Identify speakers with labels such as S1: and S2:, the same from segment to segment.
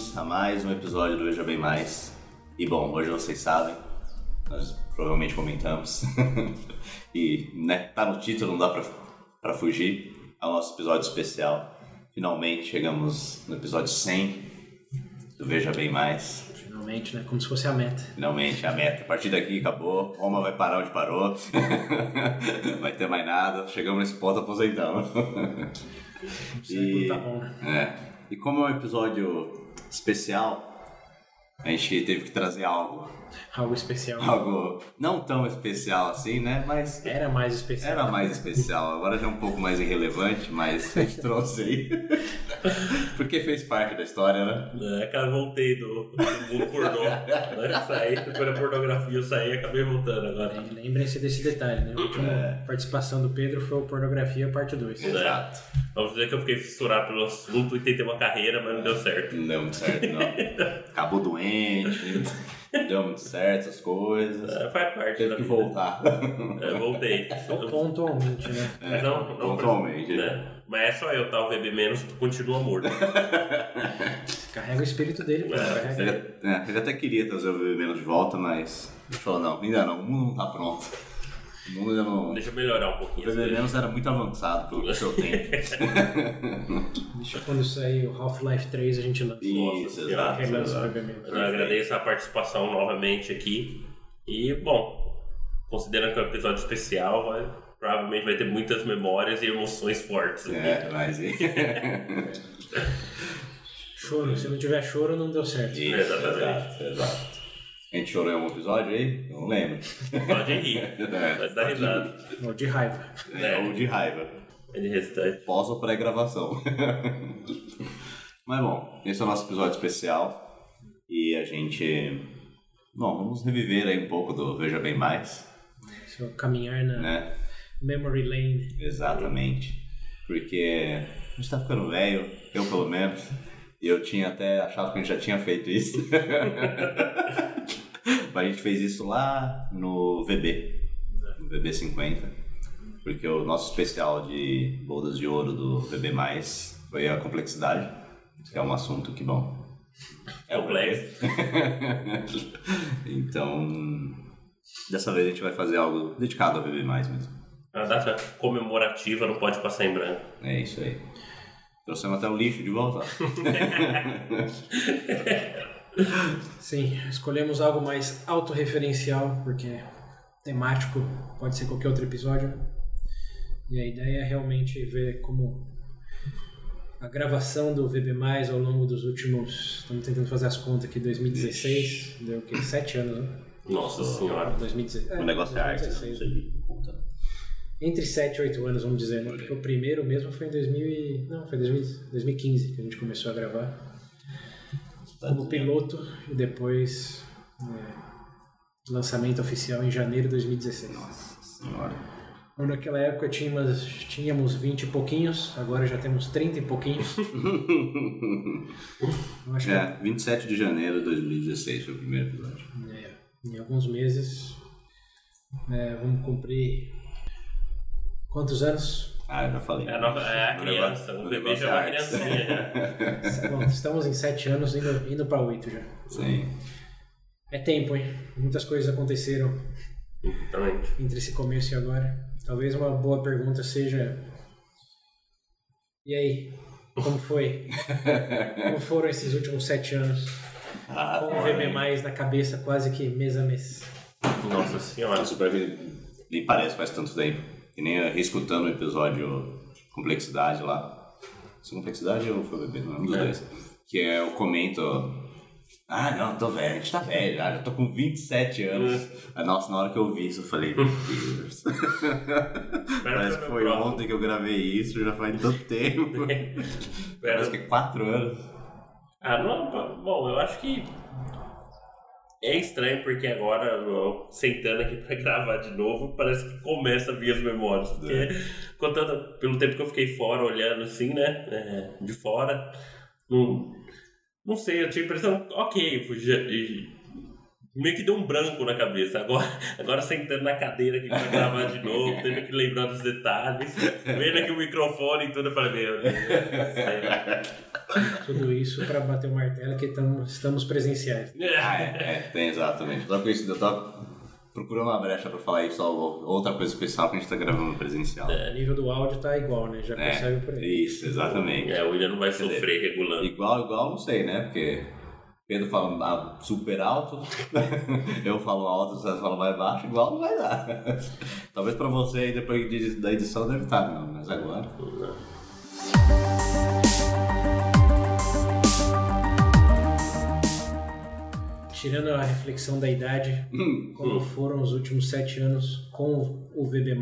S1: bem-vindos a mais um episódio do Veja Bem Mais. E bom, hoje vocês sabem, nós provavelmente comentamos, e né, tá no título, não dá pra, pra fugir, é o nosso episódio especial. Finalmente chegamos no episódio 100 do Veja Bem Mais.
S2: Finalmente, né? Como se fosse a meta.
S1: Finalmente, a meta. A partir daqui acabou, Roma vai parar onde parou, vai ter mais nada, chegamos nesse ponto, aposentamos.
S2: E... Tá bom, né?
S1: É. E como é um episódio especial, a gente teve que trazer algo.
S2: Algo especial.
S1: Algo não tão especial assim, né? Mas.
S2: Era mais especial.
S1: Era mais especial. Agora já é um pouco mais irrelevante, mas a gente trouxe aí. Porque fez parte da história, né?
S3: É, cara, voltei do, do mundo pornô. né? Saí, depois da pornografia eu saí e acabei voltando agora.
S2: Lembrem-se desse detalhe, né? A última é. participação do Pedro foi o Pornografia Parte 2.
S1: Exato.
S3: Vamos dizer que eu fiquei fissurado pelo assunto e tentei uma carreira, mas não deu certo.
S1: Não deu muito certo, não. Acabou doente. Deu muito certo essas coisas.
S3: É, faz parte
S1: Teve que
S3: vida.
S1: voltar.
S3: É, voltei.
S2: Pontualmente, né?
S1: É,
S3: não, não,
S1: pontualmente.
S3: Né? Mas é só eu, tá? O VB menos continua morto.
S2: Carrega o espírito dele, pô.
S3: É,
S1: Ele, é, ele até queria trazer o VB menos de volta, mas ele falou, não, ainda não, o mundo não tá pronto. Mundo não...
S3: Deixa eu melhorar um pouquinho.
S1: O menos era muito avançado pelo seu tempo.
S2: Deixa quando sair o Half-Life 3 a gente lança.
S1: Isso,
S3: Nossa,
S1: exato.
S2: O
S1: exato.
S3: Eu agradeço a participação novamente aqui. E, bom, considerando que é um episódio especial, vai, provavelmente vai ter muitas memórias e emoções fortes. aqui.
S1: É, mas...
S2: Choro. Se não tiver choro, não deu certo.
S1: Isso,
S3: Exatamente.
S1: exato, exato. A gente chorou em algum episódio aí? Não lembro.
S3: Pode rir.
S1: É,
S3: dar risada.
S2: Ou de raiva.
S1: É, ou de raiva.
S3: É de restante.
S1: Pós ou pré-gravação. Mas bom, esse é o nosso episódio especial. E a gente. Bom, vamos reviver aí um pouco do Veja Bem Mais,
S2: Se eu caminhar na
S1: né?
S2: memory lane.
S1: Exatamente. Porque a gente tá ficando velho, eu pelo menos. E eu tinha até achado que a gente já tinha feito isso. Mas a gente fez isso lá no VB, no VB 50. Porque o nosso especial de bodas de ouro do VB foi a complexidade, que é um assunto que, bom. É o
S3: Complexo.
S1: então, dessa vez a gente vai fazer algo dedicado ao VB mesmo.
S3: A data comemorativa não pode passar em branco.
S1: É isso aí. Trouxemos até o lixo de volta.
S2: Sim, escolhemos algo mais autorreferencial, porque temático pode ser qualquer outro episódio. E a ideia é realmente ver como a gravação do VB+, ao longo dos últimos... Estamos tentando fazer as contas aqui, 2016, deu o quê? Sete anos, né?
S3: Nossa senhora.
S2: 2016.
S1: O negócio é arte, né?
S2: 2016.
S1: não sei conta.
S2: Entre 7 e 8 anos, vamos dizer, né? Porque o primeiro mesmo foi em 2000 e... Não, foi 2000 2015 que a gente começou a gravar. Como piloto e depois é, lançamento oficial em janeiro de 2016.
S1: Nossa senhora.
S2: Então, naquela época tínhamos, tínhamos 20 e pouquinhos, agora já temos 30 e pouquinhos. Acho que
S1: É, 27 de janeiro de 2016 foi o primeiro episódio.
S2: é, em alguns meses é, vamos cumprir quantos anos?
S1: Ah, eu já falei.
S3: É a, nova, é a criança.
S1: negócio-
S3: O bebê já é uma criancinha já.
S2: Bom, estamos em 7 anos, indo, indo para 8 já.
S1: Sim.
S2: É tempo, hein? Muitas coisas aconteceram
S3: Exatamente.
S2: entre esse começo e agora. Talvez uma boa pergunta seja: E aí? Como foi? Como foram esses últimos sete anos?
S1: Ah,
S2: Com o
S1: olha
S2: VB mais na cabeça quase que mês a mês.
S3: Nossa senhora.
S1: Mim, nem parece faz tanto tempo. Que nem eu reescutando o episódio Complexidade lá. Se complexidade ou foi o bebê? Não, um dos
S3: É.
S1: dois. Que é eu comento. Ah, não, tô velho, a gente tá velho, já, já tô com 27 anos. Aí, nossa, na hora que eu vi isso, eu falei, meu Deus. Parece que foi ontem que eu gravei isso, já faz tanto tempo. Parece que é 4 anos.
S3: Ah, não, bom, eu acho que é estranho porque agora, sentando aqui pra gravar de novo, parece que começa a vir as memórias. Porque,
S1: É.
S3: contando pelo tempo que eu fiquei fora, olhando assim, né, é, de fora, não, não sei, eu tinha a impressão, ok, já- meio que deu um branco na cabeça. Agora, agora sentando na cadeira aqui pra gravar de novo, tendo que lembrar dos detalhes, vendo aqui o microfone e tudo, eu falei, meu Deus.
S2: Tudo isso para bater o martelo que tamo, estamos presenciais.
S1: Ah, é, é, tem exatamente. Só com isso, eu tava procurando uma brecha pra falar isso, outra coisa especial que a gente tá gravando presencial.
S2: O nível do áudio tá igual, né? Já
S1: É,
S2: percebe por aí.
S1: Isso, exatamente.
S3: É, o William não vai
S1: dizer,
S3: sofrer regulando.
S1: Igual, igual, não sei, né? Porque Pedro fala super alto, eu falo alto, você fala mais baixo, igual não vai dar. Talvez pra você aí depois de- da edição deve estar, não, mas agora.
S2: Tirando a reflexão da idade,
S1: Hum,
S2: como foram os últimos sete anos com o VB+,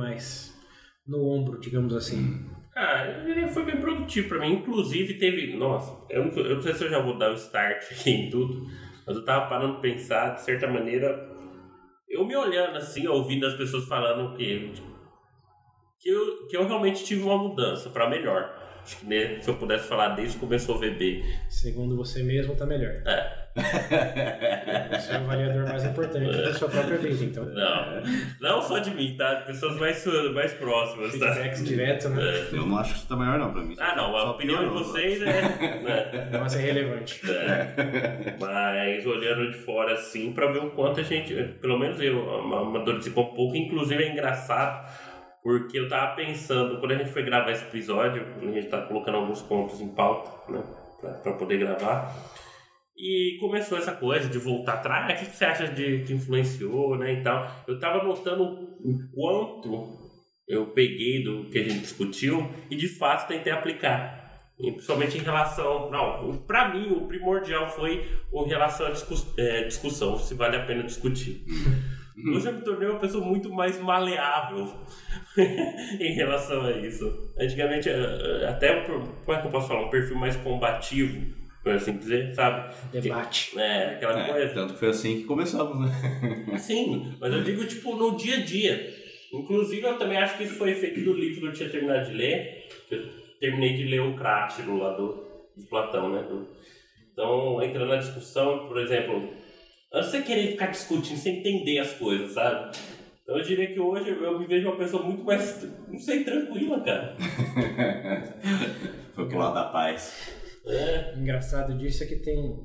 S2: no ombro, digamos assim.
S3: Ah, ele foi bem produtivo pra mim. Inclusive teve. Nossa, eu não, eu não sei se eu já vou dar o start aqui em tudo, mas eu tava parando de pensar, de certa maneira, eu me olhando assim, ouvindo as pessoas falando que. que eu, que eu realmente tive uma mudança pra melhor. Acho que né, se eu pudesse falar desde que começou o VB.
S2: Segundo você mesmo, tá melhor.
S3: É,
S2: Esse é o avaliador mais importante da sua própria vida, então.
S3: não. Não só de mim, tá? Pessoas mais, mais próximas, tá?
S2: Feedbacks direto, né?
S1: eu não acho que isso tá melhor não pra mim.
S3: Ah, não, a
S1: Só
S3: opinião de vocês é. né?
S2: Nossa, é relevante.
S3: É. Mas olhando de fora assim, pra ver o quanto a gente, pelo menos eu, amadureci um pouco, inclusive é engraçado, porque eu tava pensando, quando a gente foi gravar esse episódio, a gente tá colocando alguns pontos em pauta, né, pra, pra poder gravar, e começou essa coisa de voltar atrás, o que você acha de que influenciou, né, e tal. Eu tava notando o quanto eu peguei do que a gente discutiu e de fato tentei aplicar. E principalmente em relação. Não, pra mim o primordial foi o relação à discuss- é, discussão, se vale a pena discutir. Hoje eu me tornei uma pessoa muito mais maleável em relação a isso. Antigamente, eh, eh, até, por- como é que eu posso falar? Um perfil mais combativo, por assim dizer, sabe?
S2: Debate.
S3: É, aquela
S1: É,
S3: coisa.
S1: tanto que foi assim que começamos, né?
S3: Sim, mas eu digo, tipo, no dia a dia. Inclusive, eu também acho que isso foi feito do livro que eu tinha terminado de ler. Eu terminei de ler o Crátilo lá do, de Platão, né? Do- então, entrando na discussão, por exemplo, antes de você querer ficar discutindo sem entender as coisas, sabe? Então, eu diria que hoje eu me vejo uma pessoa muito mais, não sei, tranquila, cara.
S1: Foi pro lado da paz.
S3: É,
S2: O engraçado disso é que tem,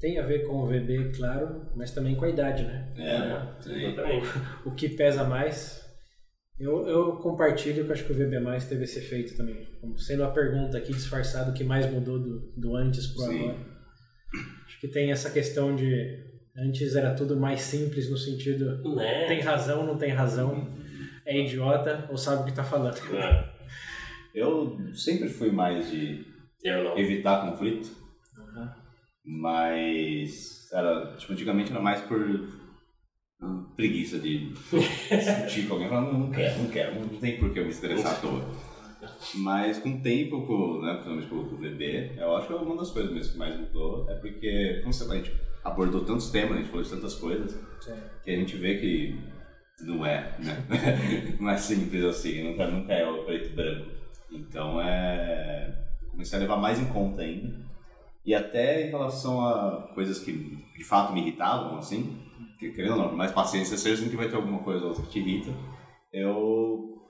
S2: tem a ver com o VB, claro, mas também com a idade, né?
S1: É, sim.
S3: exatamente.
S2: O que pesa mais. Eu, eu compartilho que eu acho que o VB teve esse efeito também. Como sendo a pergunta aqui disfarçado o que mais mudou do, do antes pro
S1: Sim.
S2: agora. Acho que tem essa questão de antes era tudo mais simples no sentido
S3: Né?
S2: tem razão, não tem razão, é idiota ou sabe o que tá falando.
S3: É,
S1: Eu sempre fui mais de
S3: eu não.
S1: evitar conflito, mas era, tipo, antigamente era mais por hum, preguiça de discutir com alguém. Falar, não, não quero, não quero, não tem por que eu me estressar à toa. Mas com o tempo, com, né, principalmente com o VB, eu acho que uma das coisas mesmo que mais mudou é porque, como você, a gente abordou tantos temas, a gente falou de tantas coisas,
S2: Certo.
S1: que a gente vê que não é, né? não é simples assim, nunca, nunca é o preto e branco. Então é. Comecei a levar mais em conta ainda. E até em relação a coisas que de fato me irritavam, assim, que querendo ou não, mais paciência, você sempre vai ter alguma coisa ou outra que te irrita, eu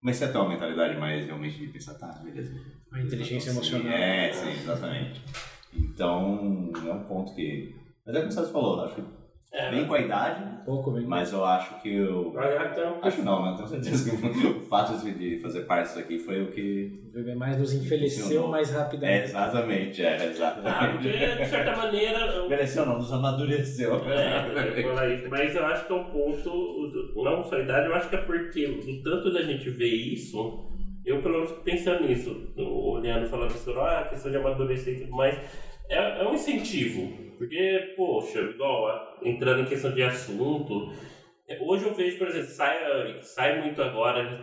S1: comecei a ter uma mentalidade mais realmente de pensar, tá, beleza.
S2: A inteligência
S1: Sim,
S2: emocional.
S1: É, sim, exatamente. Então, é um ponto que. Mas é como você falou, acho que
S3: É,
S1: vem com a idade,
S2: Um pouco vem.
S1: mas eu acho que eu.
S3: mas então,
S1: Acho não, né? Tenho certeza que o fato de de fazer parte disso aqui foi o que.
S2: O VB nos envelheceu mais
S1: É,
S2: rapidamente.
S1: exatamente, é,
S3: Ah, porque,
S1: exatamente.
S3: de certa maneira. eu-
S1: Mereceu não, nos amadureceu.
S3: É, mas eu acho que é um ponto, não só a idade, eu acho que é porque o tanto da gente ver isso, eu pelo menos pensando nisso, olhando, falando sobre ah, a questão de amadurecer e tudo mais, é, é um incentivo. Porque, poxa, igual, entrando em questão de assunto, é, hoje eu vejo, por exemplo, sai, sai muito agora,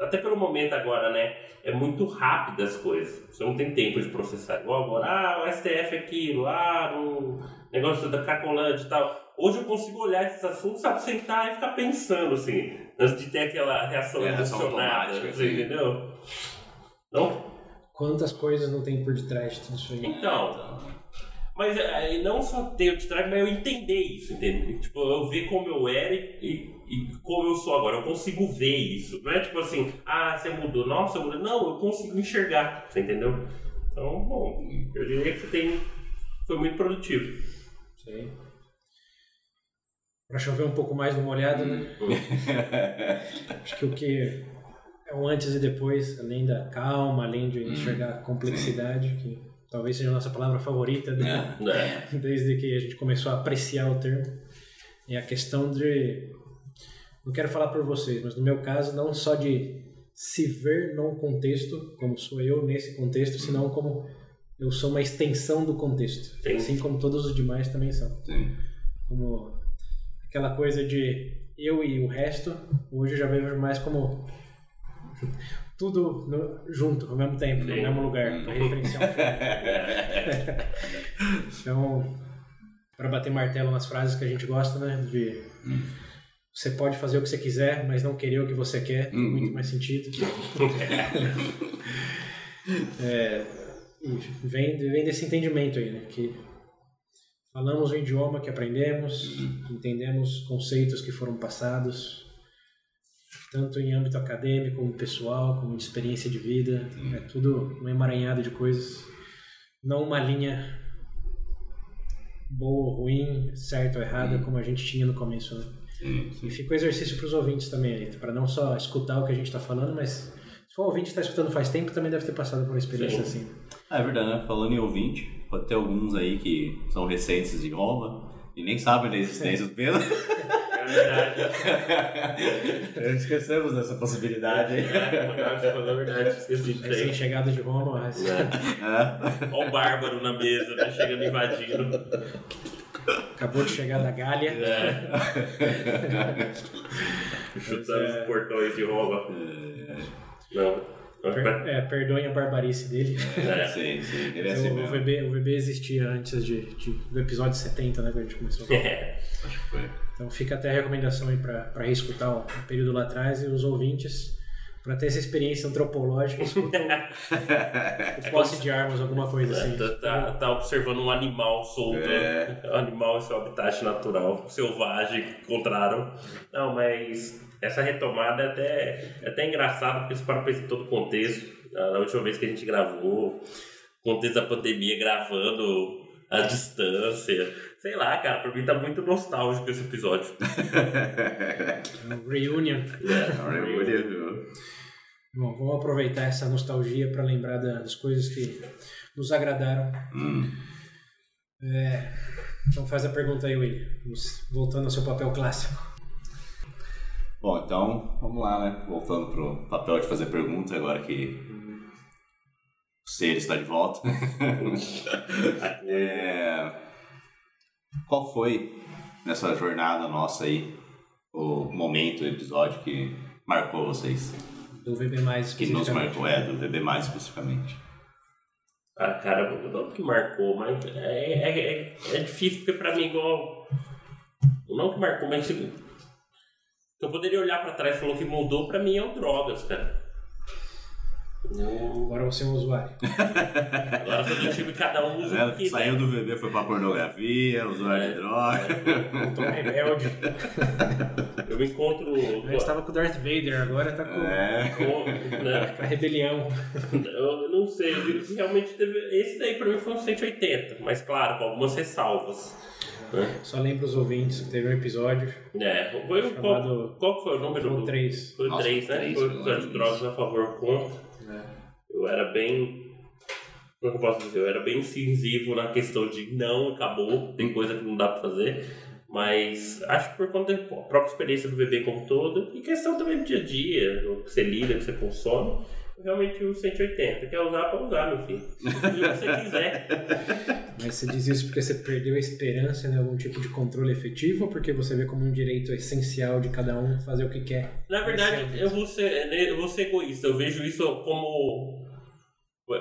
S3: até pelo momento agora, né? É muito rápido as coisas. Você não tem tempo de processar. Igual agora, ah, o STF é aquilo, ah, o negócio da Cracolândia e tal. Hoje eu consigo olhar esses assuntos, sabe, sentar e ficar pensando, assim, antes de ter aquela reação
S1: É,
S3: emocionada,
S1: assim.
S3: entendeu? Então,
S2: Quantas coisas não tem por detrás de tudo isso aí?
S3: então, Mas é, não só ter o detrato, mas eu entender isso, entendeu? Tipo, eu ver como eu era e, e, como eu sou agora. Eu consigo ver isso. Não é tipo assim, ah, você mudou, nossa, eu mudou. Não, eu consigo enxergar, você entendeu? Então, bom, eu diria que você tem. Foi muito produtivo.
S2: Sim. Pra chover um pouco mais no molhado, né? Acho que o que é o antes e depois, além da calma, além de enxergar a complexidade, que talvez seja a nossa palavra favorita né?
S3: É.
S2: desde que a gente começou a apreciar o termo, é a questão de. Não quero falar por vocês, mas no meu caso, não só de se ver num contexto, como sou eu nesse contexto, senão como eu sou uma extensão do contexto,
S3: Sim.
S2: assim como todos os demais também são.
S1: Sim.
S2: Como aquela coisa de eu e o resto, hoje eu já vejo mais como tudo no- junto, ao mesmo tempo, no mesmo lugar, para referenciar um filme. Então, para bater martelo nas frases que a gente gosta, né? De você pode fazer o que você quiser, mas não querer o que você quer, tem
S1: Uhum.
S2: muito mais sentido. É, e vem, vem desse entendimento aí, né? Que falamos o idioma que aprendemos, entendemos conceitos que foram passados, tanto em âmbito acadêmico, como pessoal, como de experiência de vida. É tudo um emaranhado de coisas. Não uma linha boa ou ruim, certa ou errada, como a gente tinha no começo, né? E fica o exercício para os ouvintes também, para não só escutar o que a gente está falando, mas se for ouvinte que está escutando faz tempo, também deve ter passado por uma experiência
S3: Sim.
S2: assim.
S1: Ah, é verdade, né? Falando em ouvinte, pode ter alguns aí que são recentes de Roma e nem sabem da existência do Pedro.
S3: É verdade.
S1: Esquecemos dessa possibilidade.
S3: É, falou a verdade, esqueci aí.
S2: Recém-chegado de Roma, mas-
S1: É.
S3: Olha o bárbaro na mesa, né? Chegando invadindo.
S2: acabou de chegar da Gália.
S3: É. Chutando
S2: é-
S3: os portões de Roma. Não.
S2: Per, é, perdoem a barbarice dele.
S3: É.
S1: Sim, sim, ele é assim
S2: o, o. VB, o VB existia antes de, de- do episódio 70, né, que a gente começou.
S3: É.
S1: Acho que foi.
S2: Então fica até a recomendação aí para reescutar o período lá atrás e os ouvintes, para ter essa experiência antropológica, escutam o posse de armas, alguma coisa assim.
S3: Tá, tá- tá observando um animal solto.
S1: É.
S3: O animal é seu habitat natural, selvagem, que encontraram. Não, mas essa retomada é até, é até engraçado, porque você para pensar em todo o contexto. Na última vez que a gente gravou, contexto da pandemia, gravando à distância. Sei lá, cara, pra mim tá muito nostálgico esse episódio.
S2: Um reunion. Bom, vamos aproveitar essa nostalgia para lembrar da- das coisas que nos agradaram.
S1: Hum.
S2: É, então faz a pergunta aí, William. Voltando ao seu papel clássico.
S1: Bom, então, vamos lá, né? Voltando pro papel de fazer pergunta, agora que o ser está de volta. É, Qual foi, nessa jornada nossa aí, o momento, o episódio que marcou vocês?
S2: Do VB mais
S1: Que nos marcou, é, do VB mais especificamente.
S3: Ah, cara, não que marcou, mas é, é, é, é difícil porque pra mim igual. Não que marcou, mas tipo, eu poderia olhar pra trás e falar que mudou pra mim é o drogas, cara. Não-
S2: Agora você é um usuário.
S3: Agora eu do time cada um usa o que
S1: Saiu
S3: né?
S1: do VB, foi pra pornografia, usuário de droga.
S2: Tom Rebelde.
S3: Eu me encontro.
S2: Antes estava com o Darth Vader, agora tá com,
S1: É.
S3: com- né?
S2: a rebelião.
S3: Eu não sei, eu que realmente teve. Esse daí pra mim foi um 180, mas claro, com algumas ressalvas. Né?
S2: Só lembro os ouvintes que teve um episódio.
S3: É, foi o- qual,
S2: Chamado-
S3: qual que foi o número
S2: Foi o
S3: do.
S2: 3.
S3: Foi o
S1: Nossa,
S3: 3, né?
S1: três,
S3: Foi o episódio de drogas a favor contra. Eu era bem. Como é que eu posso dizer? Eu era bem incisivo na questão de não, acabou, tem coisa que não dá pra fazer. Mas acho que por conta da própria experiência do bebê como todo, e questão também do dia a dia, o que você lida, o que você consome, realmente o 180. Quer usar pra usar, meu filho. E o que você quiser.
S2: Mas você diz isso porque você perdeu a esperança em algum tipo de controle efetivo ou porque você vê como um direito essencial de cada um fazer o que quer?
S3: Na verdade, eu vou ser, eu vou ser egoísta. Eu vejo isso como.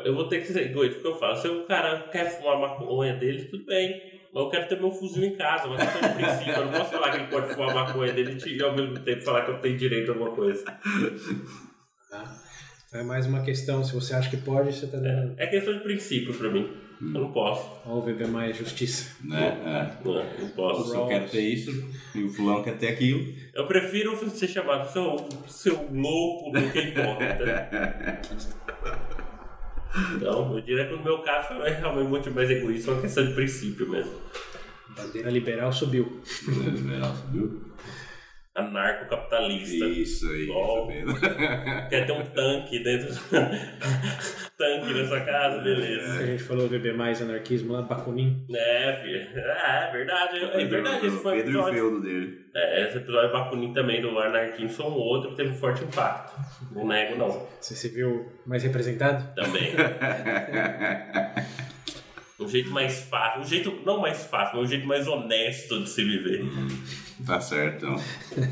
S3: Eu vou ter que ser egoísta, porque eu falo, se o cara quer fumar a maconha dele, tudo bem. Mas eu quero ter meu fuzil em casa, mas questão de princípio. Eu não posso falar que ele pode fumar a maconha dele e ao mesmo tempo falar que eu tenho direito a alguma coisa.
S2: É mais uma questão, se você acha que pode, você tá dando.
S3: É questão de princípio pra mim. Eu não posso.
S2: Ó, o VB mais justiça.
S1: Né? É.
S3: Não, não posso.
S1: Eu quero ter isso e o fulano quer ter aquilo.
S3: Eu prefiro ser chamado seu, seu louco do que hipócrita. Então, eu diria que no meu caso é realmente muito mais egoísta, é uma questão de princípio mesmo.
S2: Bandeira liberal subiu.
S1: Liberal, viu?
S3: Anarcocapitalista.
S1: Isso aí, isso.
S3: Quer ter um tanque dentro. tanque na sua casa, beleza.
S2: A gente falou VB mais anarquismo lá, Bakunin.
S3: É, filho. Ah, é verdade. É verdade, esse foi um
S1: Pedro e o
S3: episódio.
S1: feudo dele.
S3: É, esse episódio Bakunin também do Anarquismo são outro que teve um forte impacto. Não nego, não.
S2: Você se viu mais representado?
S3: Também. Um jeito mais fácil, um jeito não mais fácil, mas um jeito mais honesto de se viver.
S1: Tá certo. então.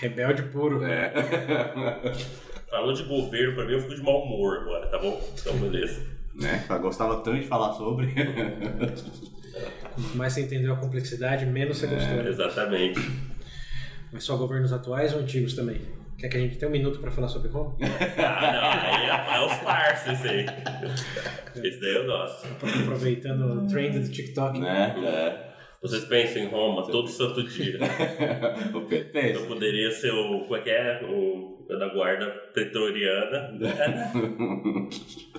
S2: Rebelde puro.
S1: É.
S3: Falou de governo, pra mim eu fico de mau humor agora, tá bom? Então, beleza.
S1: né? Eu gostava tanto de falar sobre.
S2: Quanto mais você entendeu a complexidade, menos você gostou. né?
S3: Exatamente.
S2: Mas só governos atuais ou antigos também? Quer que a gente tenha um minuto pra falar sobre Roma?
S3: Ah, não, aí é, é esse aí. Esse daí eu gosto.
S2: Aproveitando o trend do TikTok.
S1: né? É.
S3: Vocês pensam em Roma todo santo dia.
S1: o PT.
S3: Eu poderia ser o. Como é que é? O da guarda pretoriana.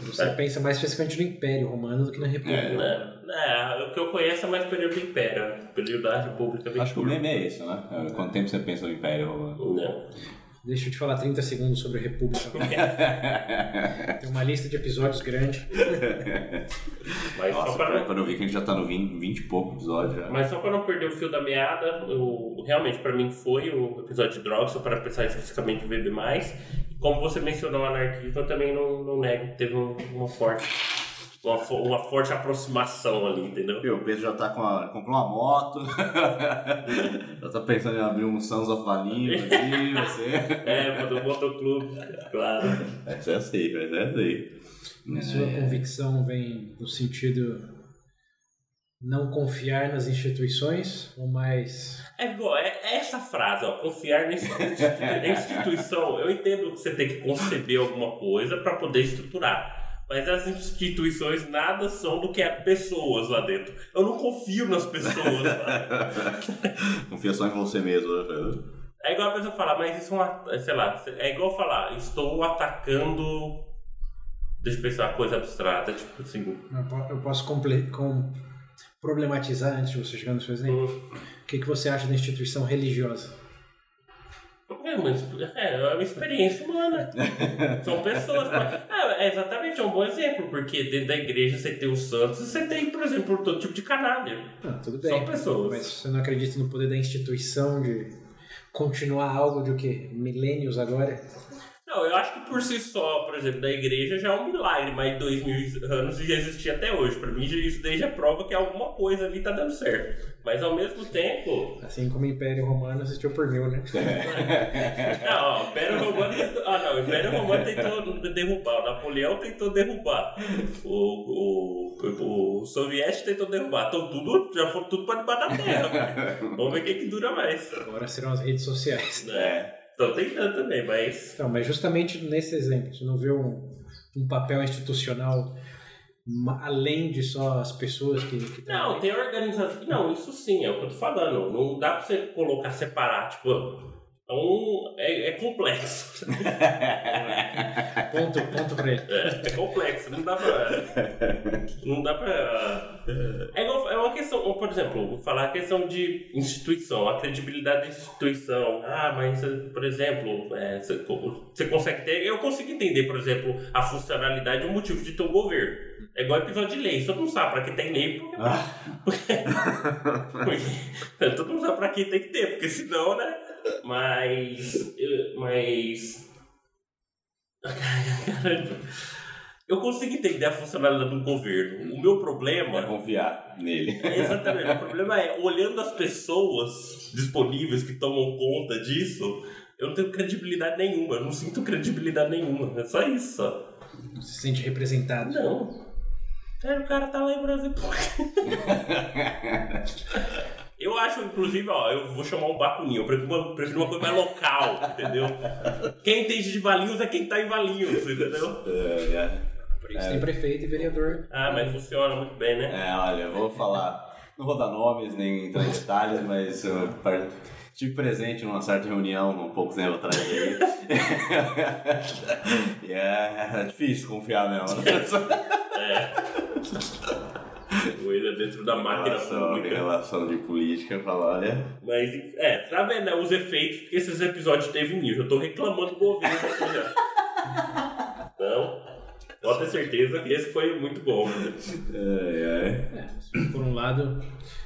S2: Você pensa mais especificamente no Império Romano do que na República.
S3: É, é, o que eu conheço é mais período do Império. O período da República
S1: Acho que o meme é esse, né? É, Quanto tempo você pensa no Império Romano?
S2: Deixa eu te falar 30 segundos sobre a República. Tem uma lista de episódios grande.
S3: Mas, só
S1: Nossa,
S3: pra não,
S1: quando eu vi que a gente já tá no 20, 20 e pouco episódio já.
S3: mas só pra não perder o fio da meada, eu, realmente pra mim foi o episódio de drogas, só para pensar especificamente em beber mais. Como você mencionou o anarquismo, eu também não, não nego teve um- uma forte. Uma, fo- uma forte aproximação ali, entendeu?
S1: Viu, o Pedro já tá com a, comprou uma moto, já tá pensando em abrir um Sons of Valinho ali, você.
S3: É, quando o motoclube, claro.
S1: Essa é assim, mas é assim.
S2: A sua convicção vem no sentido não confiar nas instituições ou mais
S3: É igual, é, é essa frase, ó, confiar na instituição. Eu entendo que você tem que conceber alguma coisa para poder estruturar. Mas as instituições nada são do que é pessoas lá dentro. Eu não confio nas pessoas lá.
S1: Confia só em você mesmo, né, Pedro?
S3: É igual a pessoa falar, mas isso é uma. Sei lá, é igual falar, estou atacando. Deixa eu pensar uma coisa abstrata, tipo assim.
S2: Eu po- Eu posso comple- com- problematizar antes de você chegar no seu exemplo?
S3: hum,
S2: O que, que você acha da instituição religiosa?
S3: É, mas é uma experiência humana. São pessoas. Ah, é exatamente, é um bom exemplo, porque dentro da igreja você tem os santos e você tem, por exemplo, todo tipo de canalha.
S2: Ah, tudo bem.
S3: São pessoas.
S2: Mas você não acredita no poder da instituição de continuar algo de o quê? Milênios agora?
S3: Não, eu acho que por si só, por exemplo, da igreja já é um milagre, mas dois mil anos já existia até hoje. Pra mim, isso daí já prova que alguma coisa ali tá dando certo. Mas ao mesmo tempo.
S2: Assim como o Império Romano existiu por mil, né?
S3: Não, ó, o Império Romano tentou. Ah, não, o Império Romano tentou derrubar, o Napoleão tentou derrubar, o, o, o soviético tentou derrubar. Então tudo, já foram tudo pra debaixo da terra. Vamos ver quem que dura mais.
S2: Agora serão as redes sociais.
S3: É. Estão tentando também, mas.
S2: Então, mas justamente nesse exemplo, você não vê um, um papel institucional além de só as pessoas que, que
S3: Não, tem organização. Não, isso sim, é o que eu tô falando. Não dá pra você colocar separar, tipo. Um, é, é complexo.
S2: Ponto, ponto pra ele.
S3: É, é complexo, não dá pra. Não dá pra. É, igual, é uma questão, por exemplo, vou falar a questão de instituição, a credibilidade da instituição. Ah, mas, por exemplo, é, você, você consegue ter. Eu consigo entender, por exemplo, a funcionalidade e o motivo de ter um governo. É igual episódio de lei, todo mundo sabe pra que tem lei, porque, porque todo mundo sabe pra que tem que ter, porque senão, né? Mas. Mas. Caramba. Eu consigo entender a funcionalidade do governo. O meu
S1: É
S3: problema.
S1: confiar nele.
S3: É exatamente. o problema é, olhando as pessoas disponíveis que tomam conta disso, eu não tenho credibilidade nenhuma. Eu não sinto credibilidade nenhuma. É só isso.
S2: Não se sente representado.
S3: Não. Cara, o cara tá lá em Brasil. Eu acho, inclusive, ó, eu vou chamar um Bacuninho. Eu prefiro uma, prefiro uma coisa mais local, entendeu? Quem entende de Valinhos é quem tá em Valinhos, entendeu?
S1: É, é.
S2: Por Eles têm prefeito e vereador.
S3: Ah, mas funciona muito bem, né?
S1: É, olha, eu vou falar. Não vou dar nomes nem entrar em detalhes, mas eu par- tive presente numa certa reunião um pouco tempo atrás aí. e é, é difícil confiar mesmo.
S3: Coisa dentro da máquina
S1: relação,
S3: pública.
S1: relação de política, falar, olha.
S3: Mas, é, tá vendo né, os efeitos que esses episódios teve em mim. Eu já tô reclamando do governo aqui já. Então, pode ter certeza que esse foi muito bom.
S1: Ai, ai.
S2: É, por um lado,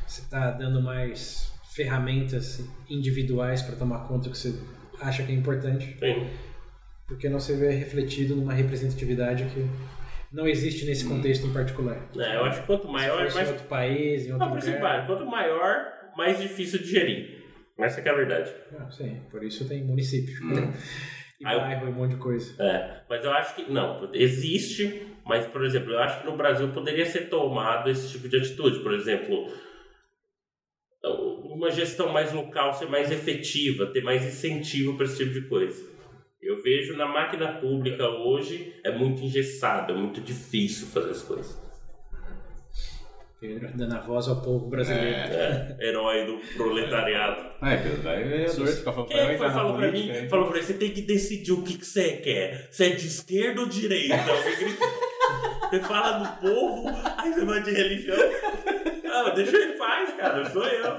S2: você está dando mais ferramentas individuais para tomar conta do que você acha que é importante,
S3: Sim.
S2: porque não se vê refletido numa representatividade que não existe nesse contexto em particular.
S3: É, eu acho que quanto
S2: Se
S3: maior,
S2: fosse
S3: mais.
S2: em outro país, em outro
S3: Não,
S2: lugar...
S3: quanto maior, mais difícil de gerir. Essa que é a verdade.
S2: Não, sim, por isso tem município. e
S3: Aí
S2: bairro e um monte de coisa.
S3: É, mas eu acho que não, existe, mas por exemplo, eu acho que no Brasil poderia ser tomado esse tipo de atitude, por exemplo, uma gestão mais local ser mais efetiva, ter mais incentivo para esse tipo de coisa. Eu vejo na máquina pública hoje é muito engessado, é muito difícil fazer as coisas.
S2: Pedro dando a voz ao povo brasileiro.
S3: É, herói do proletariado.
S1: É, Pedro, vai vereador de café
S3: Quem é que foi, falou pra mim? Falou pra mim, você tem que decidir o que, que você quer. Você é de esquerda ou direita? Você fala do povo, aí você vai de religião. Ah, deixa ele em paz, cara, sou eu.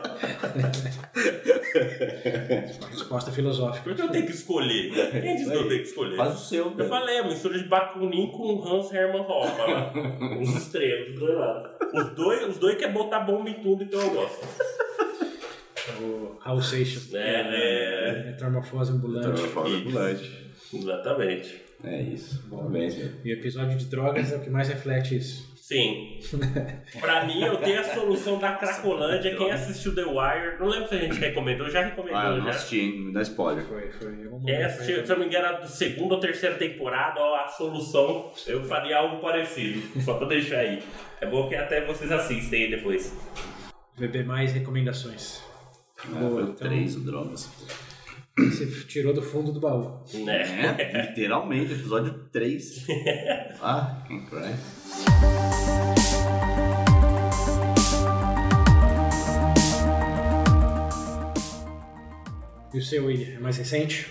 S2: Uma resposta filosófica.
S3: Por que eu tenho que escolher? Quem disse que eu tenho que escolher?
S1: Faz o seu,
S3: Eu falei, a mistura de Bakunin com Hans Hermann Hoppe, lá. Os extremos, dos dois lados. Os dois, os dois querem botar bomba em tudo, então eu gosto.
S2: O Raul Seixas.
S3: É, é.
S2: Metamorfose ambulante.
S1: Fala ambulante.
S3: Exatamente.
S1: É isso. Parabéns, Pedro.
S2: E o episódio de drogas é o que mais reflete isso.
S3: Sim. pra mim, eu tenho a solução da Cracolândia. Quem assistiu The Wire, não lembro se a gente recomendou, já recomendou
S1: Ah, eu não
S3: já.
S1: assisti, hein? me dá spoiler.
S2: Foi, foi. algum
S3: Quem assistiu,
S2: foi-
S3: se eu não me engano, a segunda ou terceira temporada, ó, a solução, eu faria algo parecido. Só pra deixar aí. É bom que até vocês assistem aí depois.
S2: VB mais recomendações.
S1: Ah,
S2: Boa, então-
S1: 3, o Drogas.
S2: Você tirou do fundo do baú.
S3: Né?
S1: É, literalmente, episódio 3. ah, quem cry.
S2: E o seu, William, é mais recente?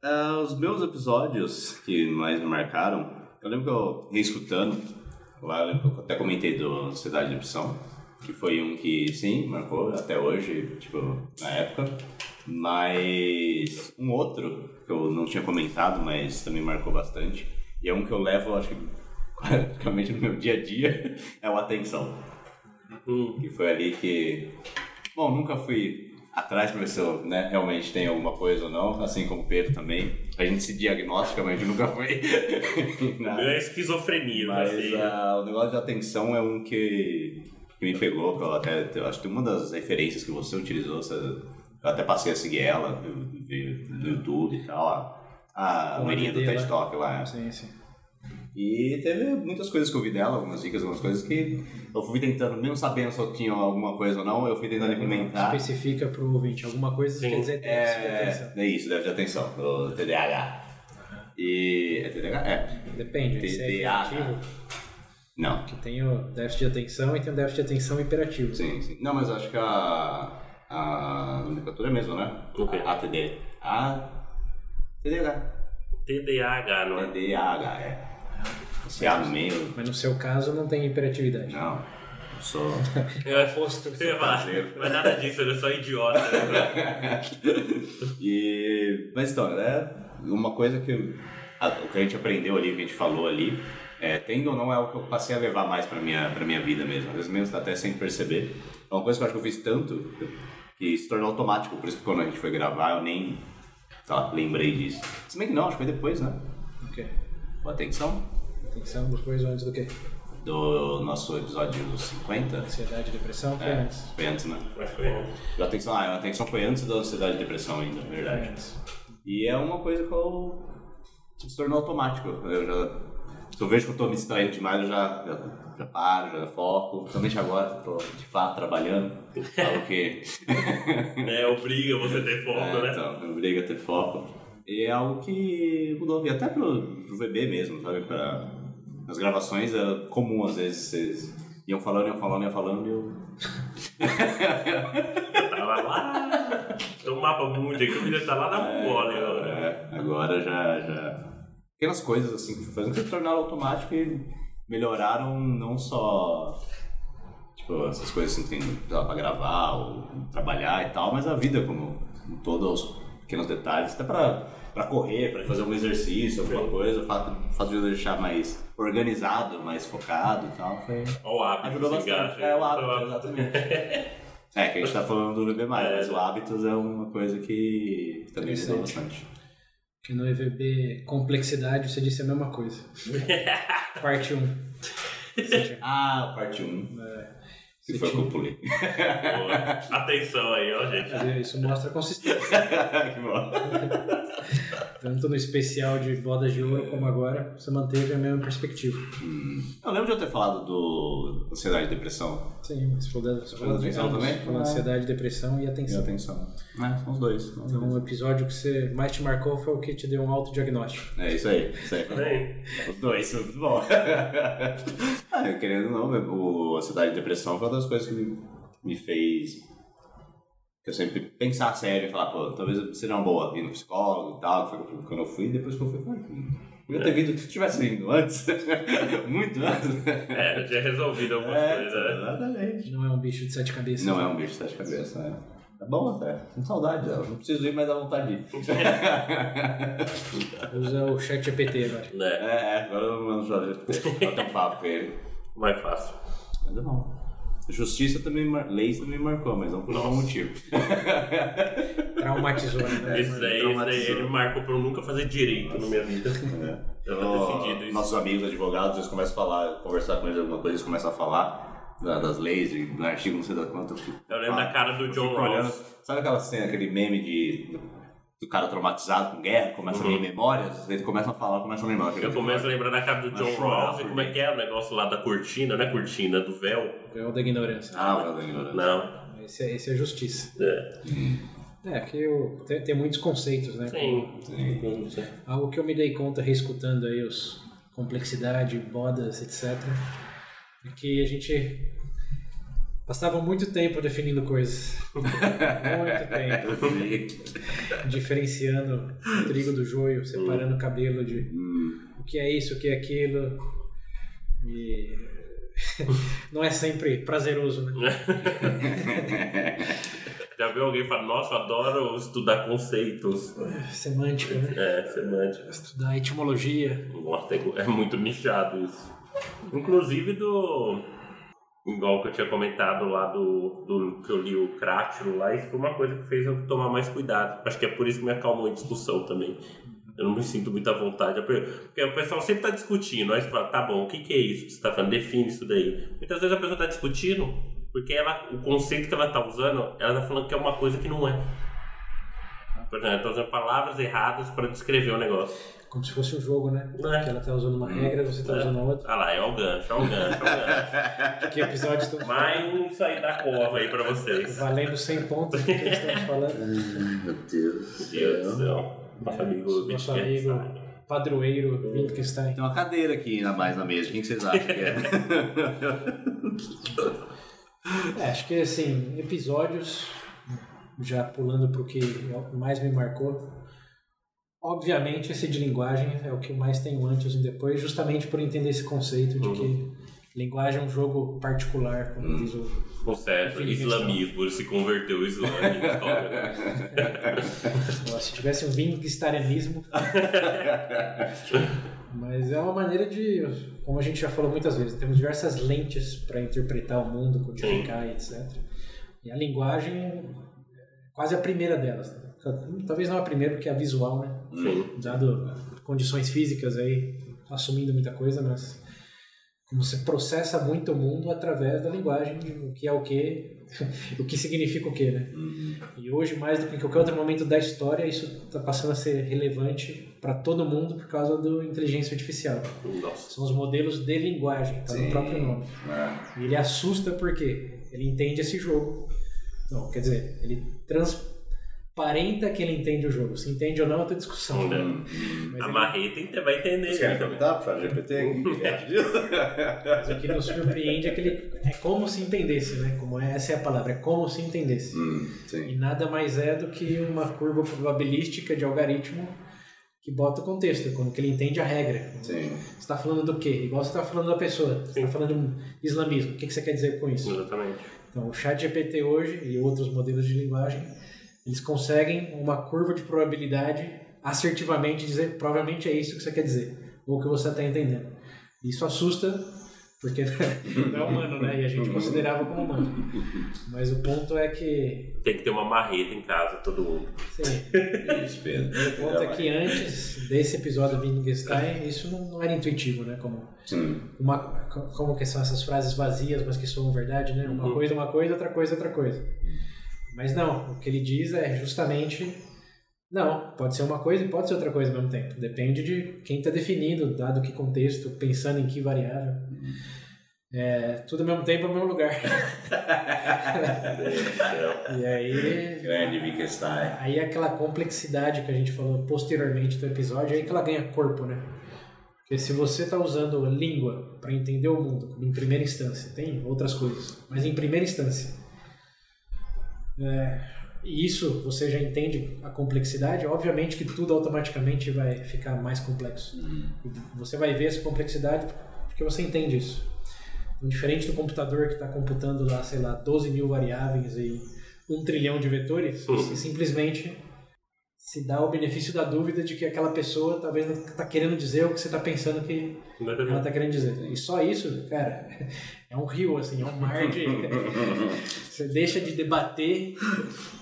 S1: Ah, os meus episódios que mais me marcaram, eu lembro que eu reescutando, lá eu lembro eu até comentei do Cidade de Opção, que foi um que sim, marcou até hoje, tipo, na época. Mas um outro que eu não tinha comentado, mas também marcou bastante, e é um que eu levo, acho que praticamente no meu dia a dia, é o Atenção.
S3: Hum.
S1: E foi ali que. Bom, nunca fui atrás pra ver se eu né, realmente tenho alguma coisa ou não, assim como o Pedro também. A gente se diagnostica, mas a gente nunca foi.
S3: O meu é esquizofrenia,
S1: mas
S3: assim.
S1: ah, o negócio de atenção é um que, que me pegou, que eu até. Eu acho que uma das referências que você utilizou, você, eu até passei a seguir ela no YouTube e tal. A, a
S2: a
S1: do TED
S2: lá.
S1: Talk lá.
S2: Sim, sim.
S1: E teve muitas coisas que eu vi dela, algumas dicas, algumas coisas que eu fui tentando, mesmo sabendo se eu tinha alguma coisa ou não, eu fui tentando implementar.
S2: Especifica pro ouvinte. Alguma coisa
S3: Sim.
S2: quer dizer déficit de atenção.
S1: É, é isso, deve de atenção, o TDAH. E. É TDAH? É.
S2: Depende, se é
S1: TDAH.
S2: hiperativo,
S1: Não.
S2: que tem o déficit de atenção e tem o déficit de atenção hiperativo.
S1: Sim, sim. Não, mas acho que a. A nomenclatura é mesmo, né?
S3: O quê?
S1: A ATD. A. TDAH.
S3: TDAH, não é?
S1: TDAH, é. Esse A no meio.
S2: Mas no seu caso não tem hiperatividade.
S1: Não. Eu sou.
S3: Eu
S2: Oposto.
S3: Você ia falar, mas nada disso, ele é só idiota. né?
S1: e, mas então, é uma coisa que o que a gente aprendeu ali, o que a gente falou ali, é, tendo ou não é o que eu passei a levar mais pra minha, pra minha vida mesmo, às vezes mesmo até sem perceber. É uma coisa que eu acho que eu fiz tanto que se tornou automático, por isso que quando a gente foi gravar eu nem sei lá, lembrei disso. Se bem que não, acho que foi depois, né?
S2: Ok.
S1: Atenção,
S2: Atenção, depois ou antes do quê?
S1: do nosso episódio 50.
S2: Ansiedade e depressão foi
S1: É,
S2: antes.
S1: foi antes, né?
S3: Mas foi antes.
S1: A atenção, ah, a atenção foi antes da ansiedade e depressão ainda, na
S2: Foi
S1: verdade.
S2: antes.
S1: E é uma coisa que eu tipo, se tornou automático. Eu já, se eu vejo que eu tô me distraindo demais, eu já, já, já paro, já foco. Principalmente agora que eu tô de fato trabalhando. Falo que.
S3: É, obriga você a ter foco,
S1: é,
S3: né?
S1: Então, obriga a ter foco. E é algo que mudou. E até pro, pro VB mesmo, sabe? Pra, nas gravações era comum às vezes vocês iam falando, iam falando, iam falando e eu.
S3: Eu tava lá. Tem um mapa mundo aqui, o vídeo tá lá na Mongólia agora.
S1: É, agora já, já. Pequenas coisas assim que fui fazendo que se tornaram automático e melhoraram não só. Tipo, essas coisas assim, tem, lá, pra gravar ou trabalhar e tal, mas a vida como em todos os pequenos detalhes, até pra, pra correr, pra fazer um exercício, alguma coisa, o fato, de eu deixar mais organizado, mais focado e tal, foi.
S3: Olha o hábito
S1: Ajudou bastante. É o hábito, exatamente. É, que a gente tá falando do VB+,
S3: É.
S1: mas o hábitos é uma coisa que também ajudou
S2: Interessante.
S1: bastante.
S2: Que no EVB Complexidade você disse a mesma coisa. Parte 1.
S1: Ah, parte 1. Que foi eu pulei.
S3: Boa. Atenção aí, ó, gente.
S2: Isso mostra a consistência.
S1: que bom.
S2: Tanto no especial de bodas de ouro como agora, você manteve a mesma perspectiva.
S1: Eu lembro de eu ter falado do ansiedade e depressão.
S2: Sim, você falou da você falou
S1: da atenção
S2: ambos,
S1: também?
S2: falou ansiedade, depressão e
S1: E
S2: atenção.
S1: atenção. É, são os dois.
S2: Então,
S1: dois.
S2: o episódio que você mais te marcou foi o que te deu um autodiagnóstico.
S1: É isso aí. Isso aí. Os dois, muito bom. ah, querendo ou não, o ansiedade e depressão foi das coisas que me, me fez que eu sempre pensar sério e falar, pô, talvez seria uma boa ir no psicólogo e tal, que foi quando eu fui, depois que eu fui, eu falei, hum, podia ter vindo, se tivesse ido antes, muito antes.
S3: É, eu tinha resolvido algumas
S1: É,
S3: coisas, né?
S1: exatamente.
S2: Não é um bicho de sete cabeças.
S1: Não é um bicho de sete cabeças, é. É bom até, com saudade dela, não preciso ir, mas dá vontade de ir.
S2: Usa o chat GPT agora.
S3: Né?
S1: É, é, agora eu mando Jorge bater um papo com ele.
S3: Mais fácil.
S1: Mas é bom. Justiça também, mar... leis também marcou, mas não por algum motivo.
S2: Traumatizou, né?
S3: Esse daí, daí ele me marcou pra eu nunca fazer direito na minha vida. Eu tô
S1: Ó,
S3: decidido isso.
S1: Nossos amigos advogados, eles começam a falar, conversar com eles alguma coisa, eles começam a falar da- das leis, e do artigo, não sei da quanto. Eu, fico-
S3: Eu lembro da cara do
S1: eu
S3: John. Rawls.
S1: Sabe aquela cena, aquele meme de do cara traumatizado com guerra, começa a vir memórias, eles começam a falar, começam a lembrar.
S3: Uhum. Eu começo a lembrar da cara do John Rawls como é que é o negócio lá da cortina, não é cortina, do véu.
S2: É o da ignorância.
S1: Ah, meu Deus.
S3: Não.
S2: Esse é, esse é justiça.
S3: É.
S2: É, que eu, tem, tem muitos conceitos, né?
S3: Sim.
S1: Sim.
S2: Algo que eu me dei conta reescutando aí os complexidade, bodas, etc. É que a gente passava muito tempo definindo coisas. muito tempo. Diferenciando o trigo do joio, separando o cabelo de
S1: Hum,
S2: o que é isso, o que é aquilo. E não é sempre prazeroso, né?
S3: Já viu alguém falar, nossa, adoro estudar conceitos.
S2: Semântica, né?
S3: É, semântica.
S2: Estudar etimologia.
S3: Nossa, é muito nichado isso. Inclusive do. Igual que eu tinha comentado lá do, do que eu li o Crátilo lá, isso foi uma coisa que fez eu tomar mais cuidado. Acho que é por isso que me acalmou em discussão também. Eu não me sinto muito à vontade. Porque o pessoal sempre está discutindo. Aí você fala, tá bom, o que, que é isso que você está falando? Define isso daí. Muitas vezes a pessoa está discutindo porque ela, o conceito que ela está usando, ela está falando que é uma coisa que não é. Por exemplo, ela está usando palavras erradas para descrever o negócio.
S2: Como se fosse um jogo, né?
S3: É.
S2: Que ela tá usando uma regra, você tá usando a outra.
S3: Ah lá, é o gancho, é o gancho, é o gancho.
S2: Que episódio estamos
S3: Mais um sair da cova aí pra vocês.
S2: valendo 100 pontos do que estamos falando.
S1: meu Deus.
S3: Meu Deus do céu. Nosso amigo
S2: Nosso amigo padroeiro Wittgenstein.
S1: Tem uma cadeira aqui ainda mais na mesa. Quem que vocês acham que é?
S2: É, acho que assim, episódios, já pulando pro que mais me marcou. Obviamente, esse de linguagem é o que mais tem um antes e depois, justamente por entender esse conceito de que linguagem é um jogo particular, como diz o.
S3: Com certo,
S2: Enfim,
S3: islamismo, ele se converteu ao islã.
S2: Se tivesse um Wittgensteinismo. Mas é uma maneira de, como a gente já falou muitas vezes, temos diversas lentes para interpretar o mundo, codificar e etc. E a linguagem é quase a primeira delas. né? Talvez não a primeira, porque é a visual, né?
S3: Sim.
S2: Dado condições físicas aí, assumindo muita coisa, mas como você processa muito o mundo através da linguagem, o que é o que, o que significa o que, né? E hoje, mais do que em qualquer outro momento da história, isso está passando a ser relevante para todo mundo por causa da inteligência artificial.
S3: Nossa.
S2: São os modelos de linguagem, está no próprio nome.
S1: É.
S2: E ele assusta porque ele entende esse jogo. Não, quer dizer, ele trans, aparenta que ele entende o jogo. Se entende ou não é outra discussão.
S3: Hum.
S2: Mas,
S3: A
S2: ele-
S3: marreta vai entender.
S1: Você quer
S3: né?
S1: perguntar ChatGPT? O disso?
S2: mas o que nos surpreende é que ele é como se entendesse, né? Como é, essa é a palavra, é como se entendesse.
S1: Hum,
S2: E nada mais é do que uma curva probabilística de algoritmo que bota o contexto, como que ele entende a regra.
S1: Sim.
S2: Você está falando do quê? Igual você está falando da pessoa. Você está falando de islamismo. O que que você quer dizer com isso?
S3: Exatamente.
S2: Então, o chat GPT hoje e outros modelos de linguagem, eles conseguem uma curva de probabilidade assertivamente dizer provavelmente é isso que você quer dizer, ou que você está entendendo. Isso assusta, porque não é humano, né? E a gente considerava como humano. Mas o ponto é que,
S3: Tem que ter uma marreta em casa, todo mundo.
S2: sim, o ponto é que antes desse episódio do Wittgenstein, isso não, não era intuitivo, né? Como
S1: Sim.
S2: uma, como que são essas frases vazias, mas que soam verdade, né? Uma
S3: Uhum.
S2: coisa, uma coisa, outra coisa, outra coisa. Mas não, o que ele diz é justamente não, pode ser uma coisa e pode ser outra coisa ao mesmo tempo. Depende de quem está definindo, dado que contexto, pensando em que variável. É, tudo ao mesmo tempo, ao mesmo lugar. e aí,
S1: Grande Wittgenstein.
S2: aí aquela complexidade que a gente falou posteriormente do episódio, é aí que ela ganha corpo, né? Porque se você está usando língua para entender o mundo, em primeira instância, tem outras coisas, mas em primeira instância, é, e isso você já entende a complexidade, obviamente que tudo automaticamente vai ficar mais complexo. E Você vai ver essa complexidade porque você entende isso. Então, diferente do computador que está computando lá, sei lá, 12 mil variáveis e um trilhão de vetores, você simplesmente se dá o benefício da dúvida de que aquela pessoa talvez não está querendo dizer o que você está pensando que ela está querendo dizer. E só isso, cara, é um rio, assim, é um mar de. você deixa de debater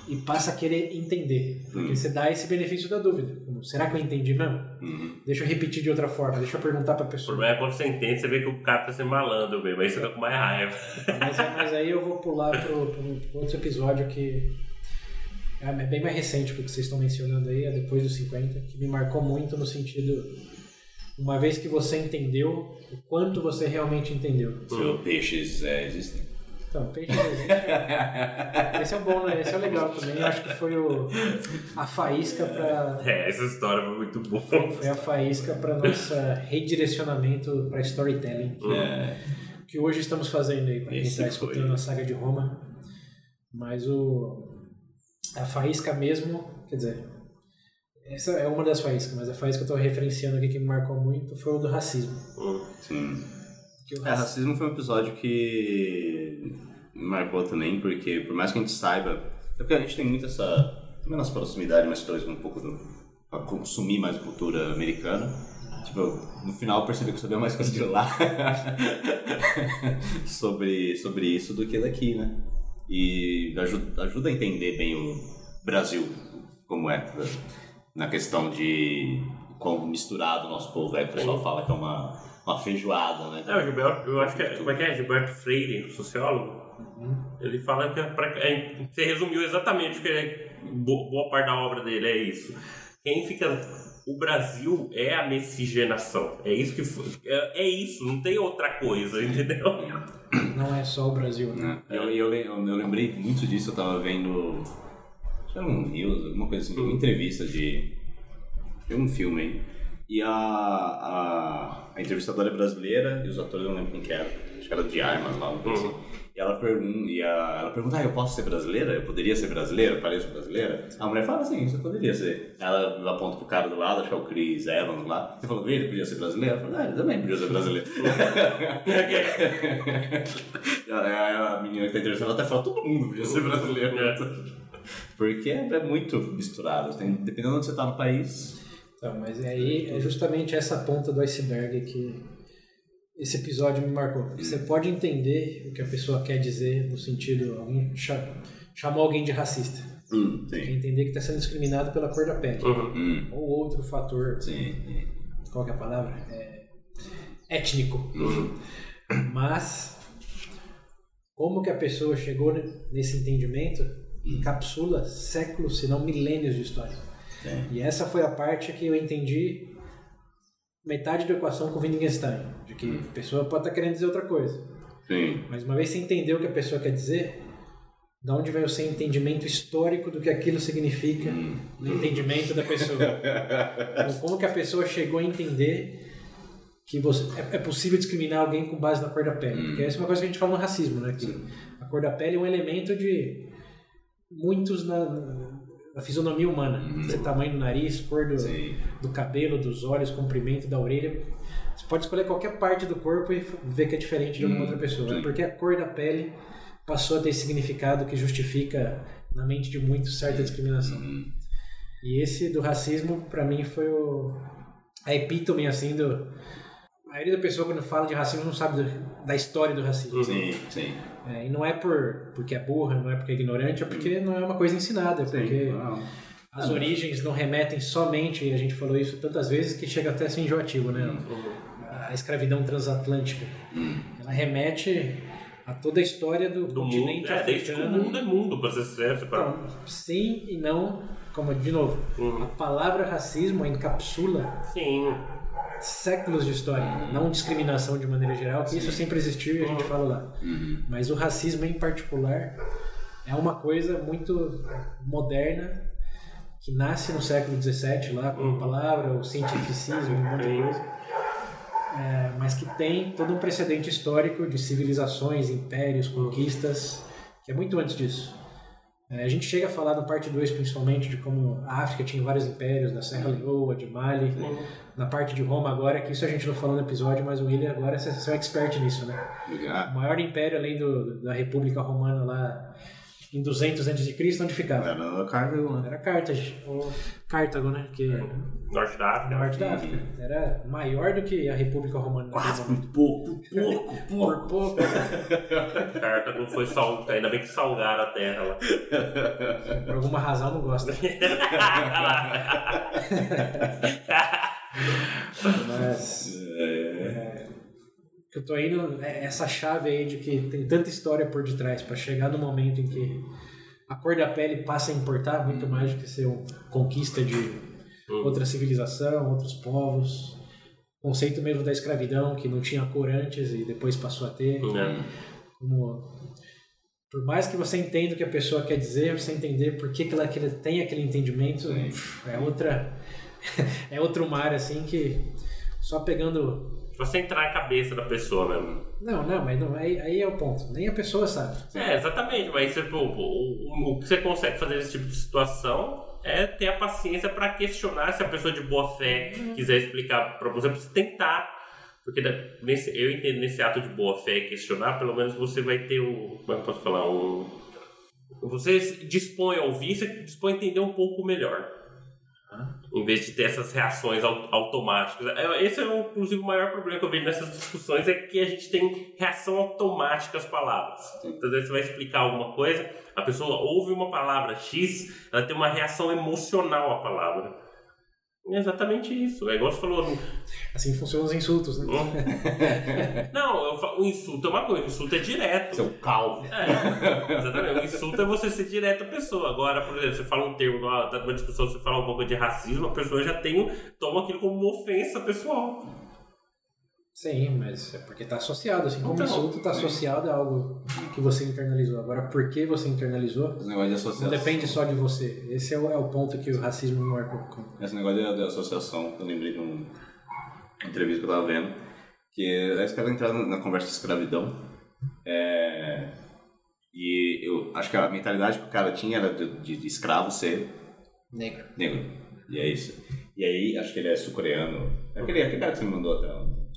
S2: e passa a querer entender. Porque você dá esse benefício da dúvida. Como, Será que eu entendi mesmo?
S1: Uhum.
S2: Deixa eu repetir de outra forma, deixa eu perguntar pra
S3: O
S2: pessoa.
S3: problema é quando você entende, você vê que o cara tá sendo malandro mesmo, aí você fica com mais raiva.
S2: Mas, mas aí eu vou pular pro outro episódio que é bem mais recente que o que vocês estão mencionando aí, é depois dos 50, que me marcou muito no sentido. Uma vez que você entendeu, o quanto você realmente entendeu.
S1: Seu peixes é, existem?
S2: Então, peixe existe. Esse é o bom, né? Esse é o legal também. Eu acho que foi o, a faísca para
S3: É, essa história foi muito boa.
S2: foi a faísca para nossa redirecionamento para storytelling
S1: É.
S2: que hoje estamos fazendo aí para quem está
S1: foi.
S2: escutando a saga de Roma. Mas o a faísca mesmo, quer dizer, essa é uma das faíscas, mas a faísca que eu estou referenciando aqui que me marcou muito foi o do racismo.
S3: Hum.
S1: Sim.
S2: O
S1: É,
S2: raci-
S1: racismo foi um episódio que me marcou também, porque por mais que a gente saiba, é porque a gente tem muito essa, também nossa proximidade, mas talvez um pouco do, pra consumir mais cultura americana. Tipo, no final eu percebi que eu sabia mais coisa de lá sobre, sobre isso do que daqui, né? E ajuda, ajuda a entender bem o Brasil, como é, na questão de como misturado o nosso povo é. O pessoal fala que é uma, uma feijoada, né?
S3: É, o Gilberto, eu acho que é, como é que é? Gilberto Freire, sociólogo, ele fala que é pra, é, você resumiu exatamente o que é, bo- boa parte da obra dele é isso. Quem fica. O Brasil é a miscigenação. É isso que foi- é, é isso, não tem outra coisa, entendeu?
S2: Não é só o Brasil, né?
S1: né? Eu, eu, eu, eu lembrei muito disso, eu tava vendo. Acho que era um News, alguma coisa assim, uma entrevista de. de um filme aí. E a, a, a entrevistadora é brasileira e os atores eu não lembro quem que era. Acho que era de armas lá, uma coisa assim. E ela pergunta, e a, ela pergunta, ah, eu posso ser brasileira? Eu poderia ser brasileira? Pareço brasileira? A mulher fala assim, você poderia ser. Ela aponta pro cara do lado, acho que é o Chris Evans lá. Você falou, ele podia ser brasileiro? Eu falei, ah, ele também podia ser brasileiro. a, a menina que tá ela até fala, todo mundo podia ser brasileiro.
S3: É.
S1: Porque é, é muito misturado. Tem, dependendo de onde você tá no país.
S2: Então, mas aí é justamente essa ponta do iceberg que esse episódio me marcou. Porque você pode entender o que a pessoa quer dizer no sentido, alguém cha- chamou alguém de racista.
S1: Hum,
S2: Quer
S1: sim.
S2: entender que está sendo discriminado pela cor da pele.
S3: Uhum.
S1: Hum,
S2: Ou outro fator,
S1: sim.
S2: qual que é a palavra? É, étnico. Mas, como que a pessoa chegou nesse entendimento, encapsula séculos, se não milênios de história.
S1: É.
S2: E essa foi a parte que eu entendi metade da equação com o Wittgenstein, de que a pessoa pode estar querendo dizer outra coisa.
S1: Sim.
S2: Mas uma vez você entendeu o que a pessoa quer dizer, Da onde vem o seu entendimento histórico do que aquilo significa no entendimento da pessoa? Então, como que a pessoa chegou a entender que você, é, é possível discriminar alguém com base na cor da pele? Porque essa é uma coisa que a gente fala no racismo, né? Que a cor da pele é um elemento de muitos na, na fisionomia humana. Você tamanho do nariz, cor do,
S1: Sim.
S2: do cabelo, dos olhos, comprimento da orelha. Você pode escolher qualquer parte do corpo e ver que é diferente de alguma outra pessoa.
S1: sim.
S2: É porque a cor da pele passou a ter significado que justifica na mente de muitos certa discriminação.
S1: Hum,
S2: E esse do racismo, pra mim, foi o, a epítome, assim, do... A maioria da pessoa, quando fala de racismo, não sabe do- da história do racismo.
S1: Sim, sim.
S2: É, e não é por, porque é burra, não é porque é ignorante, é porque não é uma coisa ensinada. É porque
S1: Não.
S2: as origens não remetem somente, e a gente falou isso tantas vezes, que chega até a ser enjoativo, né? A escravidão transatlântica. Ela remete a toda a história do,
S3: Do mundo.
S2: continente
S3: É, desde que o
S2: africano.
S3: mundo é mundo, pra ser certo. Pra...
S2: Então, sim e não, como de novo,
S3: Uhum.
S2: a palavra racismo encapsula
S3: Sim.
S2: Séculos de história, não discriminação de maneira geral, que isso sempre existiu e a gente fala lá. Mas o racismo em particular é uma coisa muito moderna que nasce no século XVII lá com a palavra, o cientificismo, um monte de
S3: Sim.
S2: coisa. É, mas que tem todo um precedente histórico de civilizações, impérios, conquistas, que é muito antes disso. É, a gente chega a falar no parte 2 principalmente de como a África tinha vários impérios, da Serra Leoa, de Mali, na parte de Roma agora, que isso a gente não falou no episódio, mas o William agora é um expert nisso, né?
S1: Ah,
S2: O maior império além do, da República Romana lá em 200 a.C., onde ficava?
S1: Era Cargo, né?
S2: Era Carthage, ou Cartago, né? Que é
S3: Norte da África.
S2: norte da África. Era maior do que a República Romana.
S1: Quase por pouco, pouco, pouco.
S2: Por pouco.
S3: Cartago foi sal... Ainda bem que salgaram a terra lá.
S2: Por alguma razão não gosta. Mas
S1: É,
S2: que eu tô indo é essa chave aí de que tem tanta história por detrás para chegar no momento em que a cor da pele passa a importar muito mais do que ser uma conquista de outra civilização, outros povos. O conceito mesmo da escravidão, que não tinha cor antes e depois passou a ter.
S3: É.
S2: Como, por mais que você entenda o que a pessoa quer dizer, você entender por que, que ela que ela tem aquele entendimento, é outra é outro mar assim que só pegando
S3: Você entrar na cabeça da pessoa mesmo.
S2: não, não, mas não, aí, aí é o ponto. Nem a pessoa sabe.
S3: É, exatamente, mas pô, pô, o, o que você consegue fazer nesse tipo de situação é ter a paciência para questionar se a pessoa de boa fé quiser explicar para você, você tentar. Porque nesse, eu entendo nesse ato de boa fé e questionar, pelo menos você vai ter um. Como é que eu posso falar? Um, você dispõe a ouvir, você dispõe a entender um pouco melhor. Em vez de ter essas reações au- automáticas. É, Esse é, o, inclusive, o maior problema que eu vejo nessas discussões é que a gente tem reação automática às palavras. Então, às vezes você vai explicar alguma coisa, a pessoa ouve uma palavra X, ela tem uma reação emocional à palavra. É exatamente isso. É igual você falou.
S2: Assim funcionam os insultos, né?
S3: Não, eu falo, o insulto é uma coisa, o insulto é direto.
S1: Seu calvo.
S3: É, exatamente. O insulto é você ser direto à pessoa. Agora, por exemplo, você fala um termo, numa discussão, você fala um pouco de racismo, a pessoa já tem, toma aquilo como uma ofensa pessoal.
S2: Sim, mas é porque está associado, assim como
S3: Então,
S2: insulto está associado a algo que você internalizou. Agora, por que você internalizou,
S1: Esse negócio de associação.
S2: não depende só de você. Esse é o, é o ponto que o racismo me marcou.
S1: Esse negócio de, de associação, eu lembrei de um- uma entrevista que eu tava vendo, que aí os caras entraram na conversa de escravidão, é, e eu acho que a mentalidade que o cara tinha era de, de- de escravo ser
S2: Negro.
S1: negro, e é isso. E aí, acho que ele é sul-coreano, é aquele, aquele cara que você me mandou até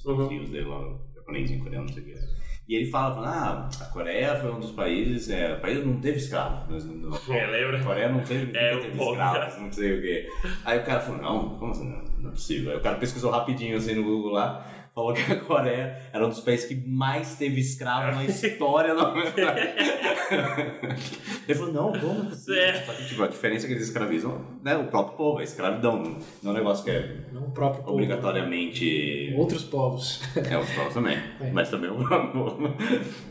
S3: Uhum.
S1: filhos dele lá, no japonesinho coreano, não sei o que. E ele fala, fala, ah, a Coreia foi um dos países, é, o país não teve escravo, mas não,
S3: É, lembra?
S1: a Coreia não teve,
S3: É,
S1: teve
S3: povo,
S1: escravos, não sei o quê. Aí o cara falou, não, como assim? Não, não é possível. Aí o cara pesquisou rapidinho assim no Google lá, falou que a Coreia era um dos países que mais teve escravo na história da humanidade. Ele falou, não, como é possível?
S3: É.
S1: Só que, tipo, a diferença é que eles escravizam né, o próprio povo, é escravidão, não, é um negócio que é
S2: Não o próprio povo.
S1: obrigatoriamente...
S2: Outros povos.
S1: É, os povos também.
S2: É.
S1: Mas também o povo.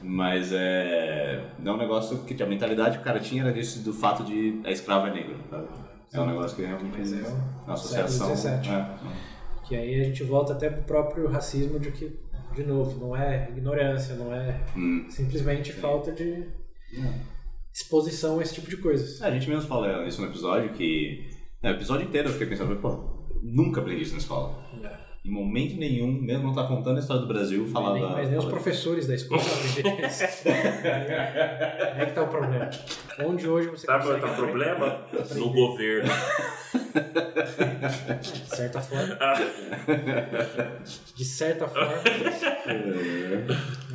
S1: Mas é. Não é um negócio que a mentalidade que o cara tinha era disso, do fato de a escrava é negro. sabe? É um negócio que realmente.
S2: É o
S1: uma associação.
S2: século XVII.
S1: É.
S2: Que aí a gente volta até pro próprio racismo de que, de novo, não é ignorância, não é
S1: Hum.
S2: simplesmente falta de exposição a esse tipo de coisas.
S1: A gente mesmo fala isso no episódio que. É, o episódio inteiro eu fiquei pensando, pô, nunca aprendi isso na escola.
S2: É.
S1: Em momento nenhum, mesmo não tá contando a história do Brasil, falava.
S2: Nem- mas nem os professores da escola aprenderam isso. É que tá o problema. Onde hoje você
S3: Sabe qual
S2: consegue
S3: é o
S2: aprender-
S3: problema? No governo.
S2: De certa forma. De certa forma.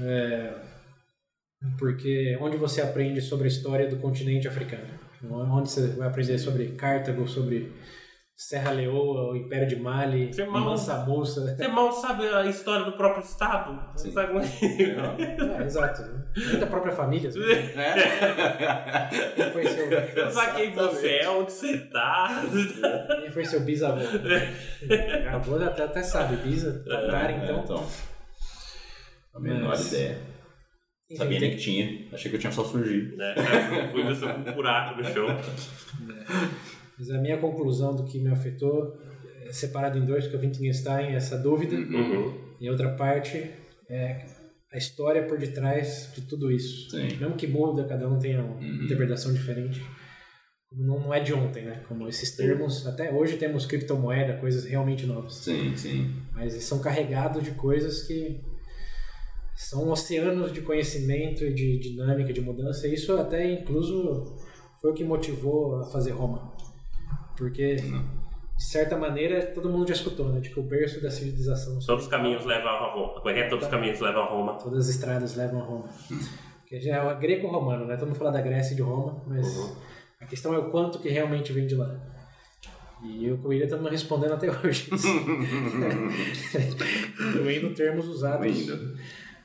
S2: É, porque onde você aprende sobre a história do continente africano? Onde você vai aprender sobre Cartago, sobre Serra Leoa, o Império de Mali,
S3: mal-
S2: Mansa Musa.
S3: Você mal sabe a história do próprio Estado? Você sabe como é?
S2: É, exato. Nem da própria família. sabe? Quem foi seu,
S3: Eu sabe quem você é, onde você tá.
S2: quem foi seu bisavô? Meu avô até, até sabe, bisa, cara, então.
S1: então. A menor
S2: Mas-
S1: ideia.
S2: Enfim,
S1: Sabia nem que tinha. Achei que eu tinha só surgido.
S3: Né? Fui no seu buraco no chão.
S2: Mas a minha conclusão do que me afetou é separado em dois, porque o Wittgenstein, essa dúvida,
S3: Uhum.
S2: e a outra parte é a história por detrás de tudo isso.
S1: Sim.
S2: Mesmo que muda, cada um tenha uma
S1: Uhum.
S2: interpretação diferente. Como Não, não é de ontem, né? Como esses termos, até hoje temos criptomoeda, coisas realmente novas.
S1: Sim, sim.
S2: Mas eles são carregados de coisas que são oceanos de conhecimento e de dinâmica, de mudança. E isso até incluso foi o que motivou a fazer Roma. Porque, de certa maneira, todo mundo já escutou, né? De que o berço da civilização...
S3: Todos os caminhos levam a Roma. Como é que é? Todos os caminhos levam a Roma.
S2: Todas as estradas levam a Roma. Que já é o greco-romano, né? Todo mundo fala da Grécia e de Roma, mas
S3: Uhum.
S2: a questão é o quanto que realmente vem de lá. E o Coelho estamos respondendo até hoje. Incluindo termos usados
S1: Ainda.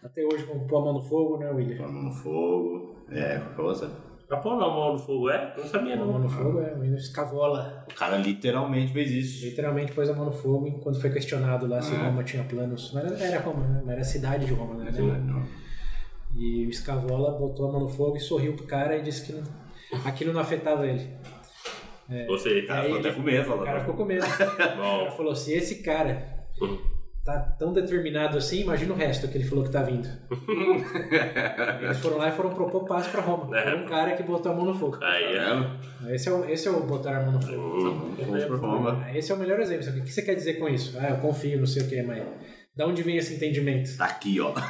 S2: até hoje, como pôr a mão no fogo, né, William?
S1: A mão no fogo. É, coisa.
S3: A pôr a mão no fogo é? Não sabia
S2: Pôr a mão
S3: não.
S2: no fogo é o escavola.
S1: O cara literalmente fez isso.
S2: Literalmente pôs a mão no fogo enquanto foi questionado lá se
S1: É.
S2: Roma tinha planos. Não era, era Roma, né? Mas era a cidade de Roma, né?
S1: Não.
S2: E o Escavola botou a mão no fogo e sorriu pro cara e disse que não- aquilo não afetava ele.
S3: Você.
S1: O cara ficou até com medo,
S2: O cara ficou com medo. O cara falou: se esse cara. Tá tão determinado assim, imagina o resto que ele falou que tá vindo. Eles foram lá e foram propor paz pra Roma.
S3: É.
S2: Foi um cara que botou a mão no fogo.
S3: Aí, é.
S2: Esse é o, esse é o botar a mão no fogo.
S1: Roma.
S2: Esse é o melhor exemplo. O que você quer dizer com isso? Ah, eu confio, não sei o que, mas. Da onde vem esse entendimento?
S1: Tá aqui, ó.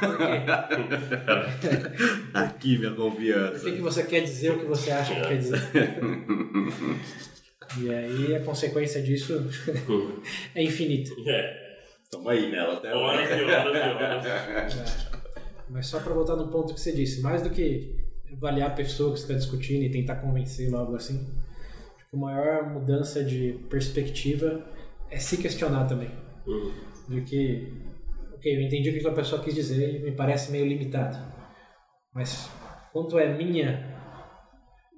S1: Tá aqui minha confiança.
S2: que, que você quer dizer o que você acha que quer dizer? E aí a consequência disso é infinita.
S3: É.
S1: Tamo aí nela até
S3: Horas e horas e horas.
S2: Mas só para voltar no ponto que você disse, mais do que avaliar a pessoa que você está discutindo e tentar convencê-lo algo assim, acho que a maior mudança de perspectiva é se questionar também.
S3: Uhum.
S2: De que, ok, eu entendi o que a pessoa quis dizer e me parece meio limitado. Mas quanto é minha-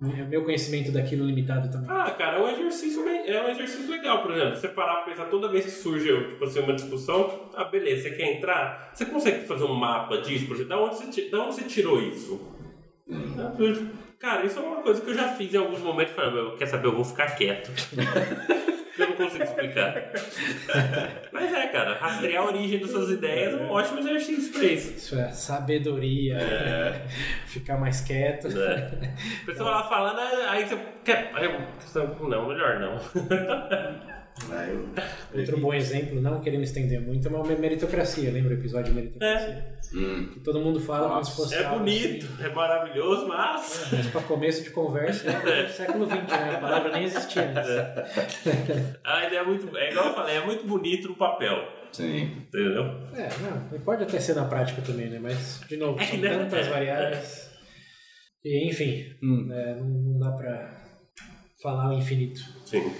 S2: meu conhecimento daquilo limitado também?
S3: Ah, cara, é um exercício, é um exercício legal, por exemplo. Você parar pra pensar toda vez que surge tipo assim, uma discussão, ah, beleza, você quer entrar? Você consegue fazer um mapa disso? Por exemplo, da onde você, da onde você tirou isso? Cara, isso é uma coisa que eu já fiz em alguns momentos. Falei, "Meu, quer saber, eu vou ficar quieto. eu não consigo explicar. Mas é, cara, rastrear a origem das suas ideias é um ótimo exercício pra isso.
S2: Isso é sabedoria, ficar mais quieto.
S3: É. A pessoa lá falando, aí você quer. Não, melhor não.
S1: Aí eu-
S2: Outro bom exemplo, não querendo estender muito, é uma meritocracia. Lembra o episódio de meritocracia?
S1: Hum.
S2: Que todo mundo fala como se fosse
S3: É
S2: algo
S3: bonito, é maravilhoso, mas.
S2: assim, Mas para começo de conversa, é do século XX, né? A palavra nem existia antes.
S3: A ideia é muito. É igual eu falei, é muito bonito no papel.
S1: Sim.
S3: Entendeu?
S2: É, não, pode até ser na prática também, né? Mas, de novo,
S3: É
S2: são
S3: que, né?
S2: tantas
S3: É.
S2: variáveis. E, enfim,
S1: Hum.
S2: né, não, não dá pra falar o infinito.
S3: Sim.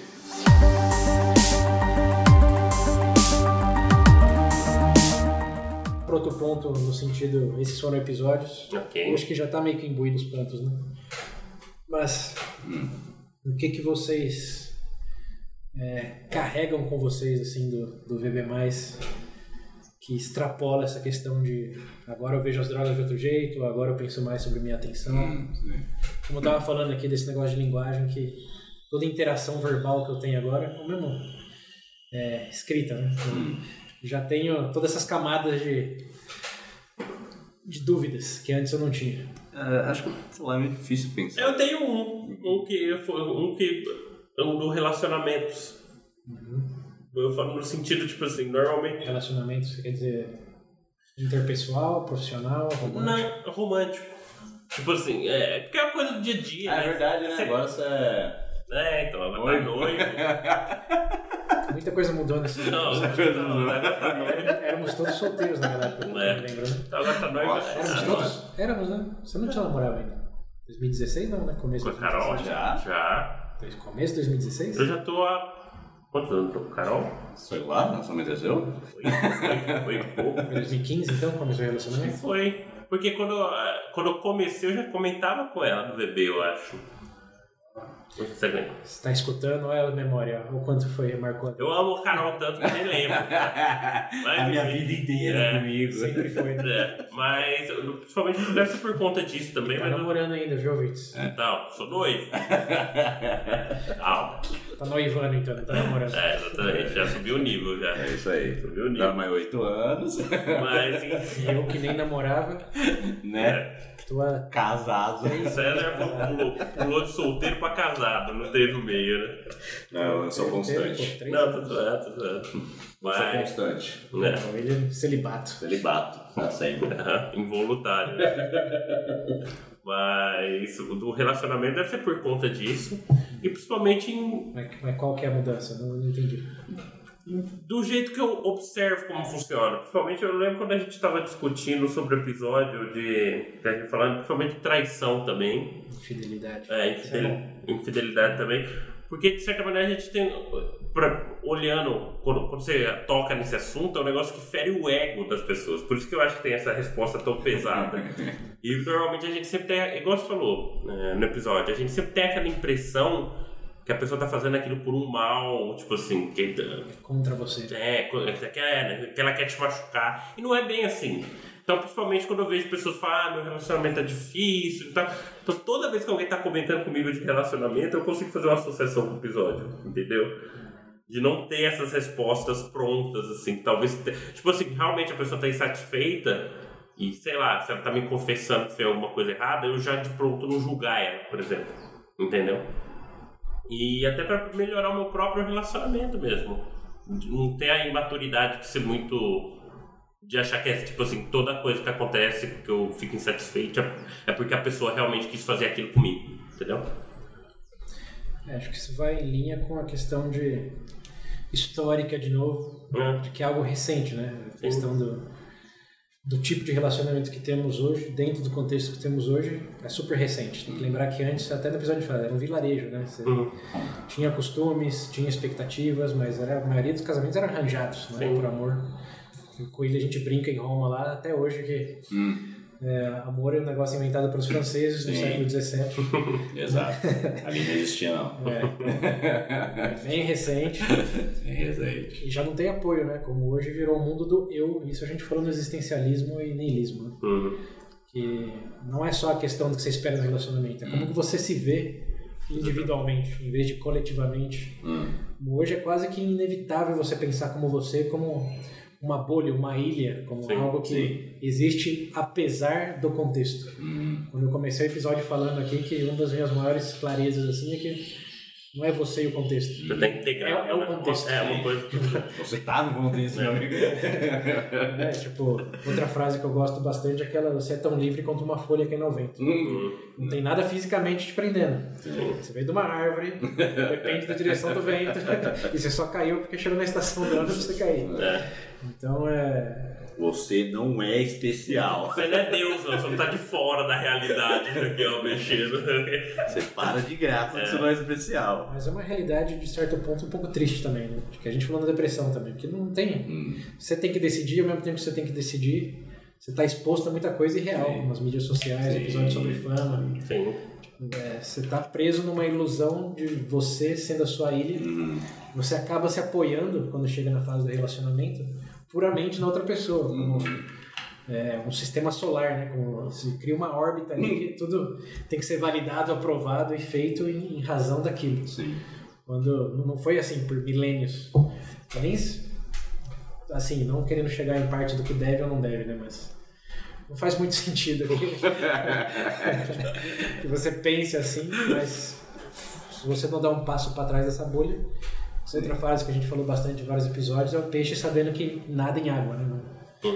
S2: Por outro ponto, no sentido, esses foram episódios.
S3: Ok.
S2: Eu acho que já tá meio que imbuído os pontos, né? Mas, o que que vocês é, carregam com vocês, assim, do, do VB+, que extrapola essa questão de agora eu vejo as drogas de outro jeito, agora eu penso mais sobre minha atenção.
S1: Hum.
S2: Como eu tava falando aqui desse negócio de linguagem, que toda interação verbal que eu tenho agora, ou mesmo é, escrita, né? Eu já tenho todas essas camadas de, de dúvidas que antes eu não tinha.
S1: É, acho que sei lá, é meio difícil pensar.
S3: Eu tenho um, um que foi um que um do relacionamentos. Eu falo no sentido tipo assim, normalmente
S2: Relacionamento, você quer dizer interpessoal, profissional, romântico?
S3: não romântico. Tipo assim, é porque é uma coisa do dia a dia.
S1: É
S3: né?
S1: verdade, né?
S3: Você-
S1: Agora você é.
S3: É, então, agora
S1: Noivo.
S3: tá noivo.
S2: Muita coisa mudou nesse
S3: Não, não, agora tá noivo.
S2: Éramos todos solteiros naquela época,
S3: É.
S2: lembro, né?
S3: Então, Agora tá noivo.
S1: Nossa,
S3: é,
S2: Éramos
S3: é,
S2: todos? Éramos, né? Você não tinha namorado ainda. 2016 não, né? Começo
S3: Com
S2: de
S3: a Carol
S2: 2016.
S1: Já?
S3: Já.
S2: Começo de 2016?
S3: Eu já tô há. Quantos anos eu tô com a Carol?
S1: Sei lá, lançamento é seu?
S3: Foi, foi, foi pouco.
S2: Foi 2015 então, começou o relacionamento?
S3: Foi. Porque quando, ah, quando eu comecei, eu já comentava com ela do bebê, eu acho. Você lembra?
S2: Você tá escutando, olha a memória, o quanto foi, marcou.
S3: Eu amo a Carol tanto que eu nem lembro. Mas,
S1: a minha vida inteira
S3: É.
S1: comigo.
S2: Sempre foi, né?
S3: É, mas principalmente deve ser por conta disso também,
S2: Tá
S3: mas eu,
S2: namorando ainda, viu, Vitz?
S3: não, sou noivo. Calma.
S2: Tá noivando então, não tá namorando.
S3: É, exatamente, já subiu o nível já.
S1: É isso aí.
S3: Subiu o
S1: Dá
S3: nível.
S1: mais oito anos,
S3: Mas enfim,
S2: Eu que nem namorava,
S1: né?
S3: é.
S2: Há
S1: Casado.
S3: César pulou, pulou de solteiro pra casado, não teve o meio, né?
S1: Não, eu sou constante.
S3: Não, tô zoando, tô zoando.
S1: Eu sou
S3: Mas,
S1: constante.
S3: né?
S2: Não, ele é celibato.
S1: Celibato, pra sempre.
S3: Involuntário. Mas o do relacionamento deve ser por conta disso. E principalmente em-
S2: Mas, mas qual que é a mudança? Não, não entendi.
S3: Do jeito que eu observo como funciona. Principalmente eu lembro quando a gente estava discutindo sobre o episódio de. que a gente falando principalmente de traição também.
S2: Fidelidade.
S3: É,
S2: Isso é
S3: infidel- infidelidade também. Porque, de certa maneira, a gente tem. Pra, olhando, quando, quando você toca nesse assunto, é um negócio que fere o ego das pessoas. Por isso que eu acho que tem essa resposta tão pesada. e normalmente a gente sempre tem. Igual você falou é, no episódio, a gente sempre tem aquela impressão que a pessoa tá fazendo aquilo por um mal, tipo assim, que,
S2: Contra você.
S3: é, co- que quer, que ela quer te machucar. E não é bem assim. Então, principalmente quando eu vejo pessoas falar, ah, meu relacionamento é difícil e tal. Então, toda vez que alguém tá comentando comigo de relacionamento, eu consigo fazer uma associação com o episódio, entendeu? De não ter essas respostas prontas, assim. Talvez, tipo assim, realmente a pessoa tá insatisfeita e, sei lá, se ela tá me confessando que fez alguma coisa errada, eu já de pronto não julgar ela, por exemplo. Entendeu? E até pra melhorar o meu próprio relacionamento mesmo. Não ter a imaturidade de ser muito. de achar que é tipo assim, toda coisa que acontece que eu fico insatisfeito é- é porque a pessoa realmente quis fazer aquilo comigo. Entendeu?
S2: É, acho que isso vai em linha com a questão de histórica de novo,
S3: É.
S2: de que é algo recente, né? A questão do, do tipo de relacionamento que temos hoje, dentro do contexto que temos hoje, é super recente. Tem que lembrar que antes, até no episódio de fala, era um vilarejo, né? Você
S3: Uhum.
S2: tinha costumes, tinha expectativas, mas era, a maioria dos casamentos eram arranjados,
S3: Sim.
S2: por amor. O Coelho a gente brinca em Roma lá até hoje que
S1: Hum,
S2: é, amor é um negócio inventado pelos franceses no século XVII.
S1: exato. Ali não existia, não.
S2: É, bem recente.
S1: Recente.
S2: E já não tem apoio, né? Como hoje virou o mundo do eu. Isso a gente falou no existencialismo e niilismo. Né?
S3: Uhum.
S2: Que não é só a questão do que você espera no relacionamento, é como que você se vê individualmente, em vez de coletivamente.
S1: Hum,
S2: Hoje é quase que inevitável você pensar como você, como uma bolha, uma ilha, como
S3: Sim,
S2: algo que
S1: sim.
S2: existe apesar do contexto.
S1: hum,
S2: Quando eu comecei o episódio falando aqui que uma das minhas maiores clarezas assim é que não é você e o contexto.
S3: Você tem que integrar.
S2: É- é o
S3: né?
S2: contexto.
S3: É uma coisa.
S1: Você tá no contexto, meu amigo.
S2: É, tipo, outra frase que eu gosto bastante é aquela: você é tão livre quanto uma folha que é 90.
S1: Hum,
S2: Não tem nada fisicamente te prendendo.
S3: Sim.
S2: Você veio de uma árvore, depende da direção do vento, e você só caiu porque chegou na estação do ano pra você cair.
S3: É.
S2: Então é.
S1: Você não é especial.
S3: Você não é Deus, não. Você não tá de fora da realidade aqui, ó, mexendo.
S1: Você para de graça que você não é especial.
S2: Mas é uma realidade, de certo ponto, um pouco triste também, né? Que a gente falou na depressão também, porque não tem.
S1: Hum,
S2: Você tem que decidir, ao mesmo tempo que você tem que decidir, você está exposto a muita coisa irreal,
S1: Sim.
S2: como as mídias sociais,
S1: Sim.
S2: episódios sobre fama.
S3: Sim.
S2: É, você está preso numa ilusão de você sendo a sua ilha.
S1: hum,
S2: Você acaba se apoiando, quando chega na fase do relacionamento, puramente na outra pessoa. Como, é, um sistema solar, né? Como se cria uma órbita ali que tudo tem que ser validado, aprovado e feito em, em razão daquilo.
S1: sim.
S2: Quando não foi assim por milênios. Nem assim, não querendo chegar em parte do que deve ou não deve, né? Mas não faz muito sentido que você pense assim, mas se você não dá um passo para trás dessa bolha, essa outra frase que a gente falou bastante em vários episódios é o peixe sabendo que nada em água, né?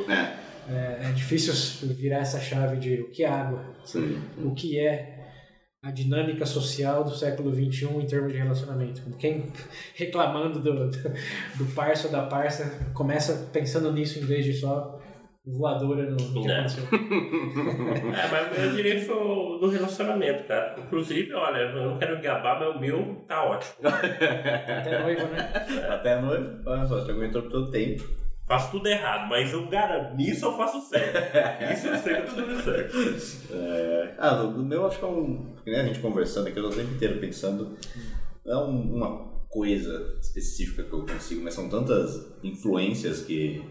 S1: É.
S2: É, é difícil virar essa chave de o que é água,
S1: Sim.
S2: o que é a dinâmica social do século XXI em termos de relacionamento. Quem reclamando do, do, do parça ou da parça começa pensando nisso em vez de só voadora no, no que
S3: É. É, mas eu diria que foi no relacionamento, cara. Inclusive, olha, eu não quero gabar, mas o meu tá ótimo.
S2: Até noiva, né?
S1: Até noivo, olha só, já aguentou por todo tempo.
S3: Faço tudo errado, mas eu garanto, nisso eu faço certo. Isso eu sei que eu tô fazendo certo.
S1: É, ah, no meu acho que é um. Que nem a gente conversando aqui, eu tô o tempo inteiro pensando. Não é um- uma coisa específica que eu consigo, mas são tantas influências que,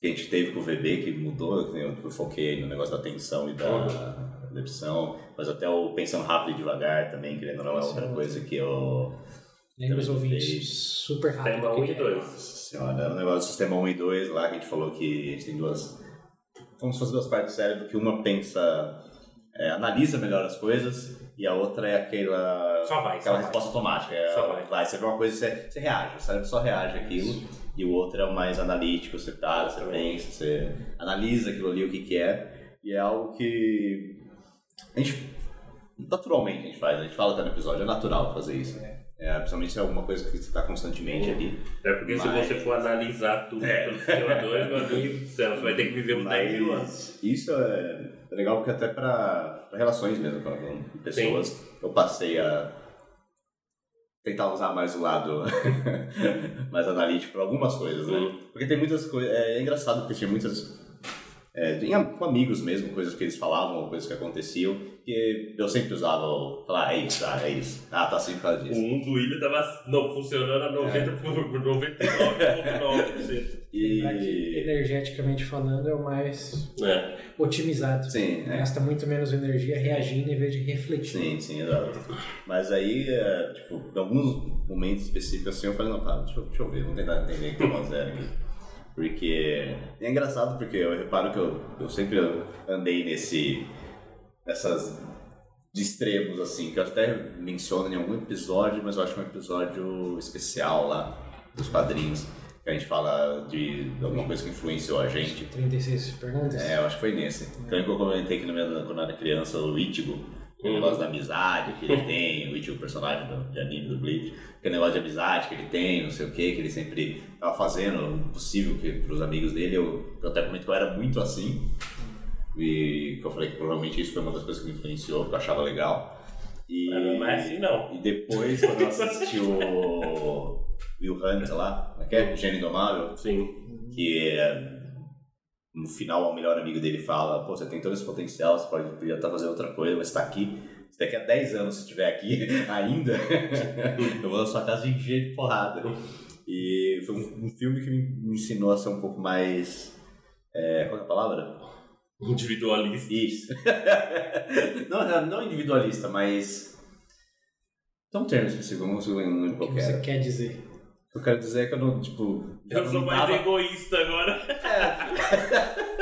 S1: que a gente teve com o VB que mudou. Eu, foquei no negócio da atenção e da, da opção, mas até o pensando rápido e devagar também, querendo ou não, é
S2: é
S1: outra coisa que eu.
S2: Lembra os ouvintes super rápido.
S3: Tema
S2: o
S3: 1
S2: que
S3: e
S2: que é.
S3: 2.
S1: Nossa senhora, o negócio do sistema 1 e 2 lá que a gente falou que a gente tem duas. Como se fossem duas partes do cérebro, que uma pensa. é, analisa melhor as coisas e a outra é aquela.
S3: Só vai,
S1: aquela
S3: só vai.
S1: resposta automática. É,
S3: Só vai.
S1: Você vê uma coisa e você, você reage, o cérebro só reage àquilo. E o outro é o mais analítico, você para, você pensa, você analisa aquilo ali, o que, que é. E é algo que. A gente. Naturalmente a gente faz, a gente fala até no episódio, é natural fazer isso. É, principalmente se é alguma coisa que você está constantemente ali.
S3: Até porque se
S1: Mas-
S3: você for analisar tudo
S1: É.
S3: pelo sistema 2, meu amigo do céu, você vai ter que viver uns 10 mil anos.
S1: Isso é legal porque até para relações mesmo com, pessoas, eu passei a tentar usar mais o lado mais analítico para algumas coisas, né?
S3: Uhum.
S1: Porque tem muitas coisas. É, engraçado porque tinha muitas. É, tinha com amigos mesmo, coisas que eles falavam, coisas que aconteciam, que eu sempre usava o falar, é isso, ah, é isso. Ah, tá assim por causa
S3: O
S1: disso.
S3: 1 do William tava não, funcionando a 90 por, por 99,9%.
S1: E.
S2: Que, energeticamente falando, é o mais
S3: É.
S2: otimizado.
S1: Sim, é.
S2: Gasta muito menos energia reagindo em vez de refletir.
S1: Sim, sim, exato. Mas aí, é, tipo, em alguns momentos específicos assim, eu falei, não, tá, deixa eu, deixa eu ver, vamos tentar entender o que tá acontecendo aqui. Porque é engraçado porque eu reparo que eu, eu sempre andei nesse, nessas de extremos, assim, que eu até menciono em algum episódio, mas eu acho que é um episódio especial lá, dos padrinhos, que a gente fala de alguma coisa que influenciou a gente.
S2: 36 perguntas?
S1: É, eu acho que foi nesse. Então, que eu comentei que no meu- quando eu era criança, o Ichigo, o negócio da amizade que ele tem, o Ichigo, o personagem do, de anime do Bleach, aquele negócio de amizade que ele tem, não sei o que, que ele sempre tava fazendo o possível que, pros amigos dele. Eu, eu até comento que eu era muito assim. E que eu falei que provavelmente isso foi uma das coisas que me influenciou, que eu achava legal. E,
S3: Mas não é assim, não.
S1: e depois, quando eu assisti o Will Hunt lá, como é que é? Gênio Indomável,
S3: Sim.
S1: que é, no final o melhor amigo dele fala, pô, você tem todo esse potencial, você pode podia estar fazendo outra coisa, mas está aqui. Se daqui a 10 anos você estiver aqui ainda, eu vou na sua casa de encher de porrada. E foi um, um filme que me me ensinou a ser um pouco mais. É, qual é a palavra?
S3: Individualista.
S1: Isso. não, não individualista, mas. Tem um termo específico, eu não consigo lembrar
S2: O que
S1: que
S2: você quer dizer?
S1: Eu quero dizer é que eu não, tipo.
S3: Eu sou
S1: não
S3: mais
S1: tava-
S3: egoísta agora.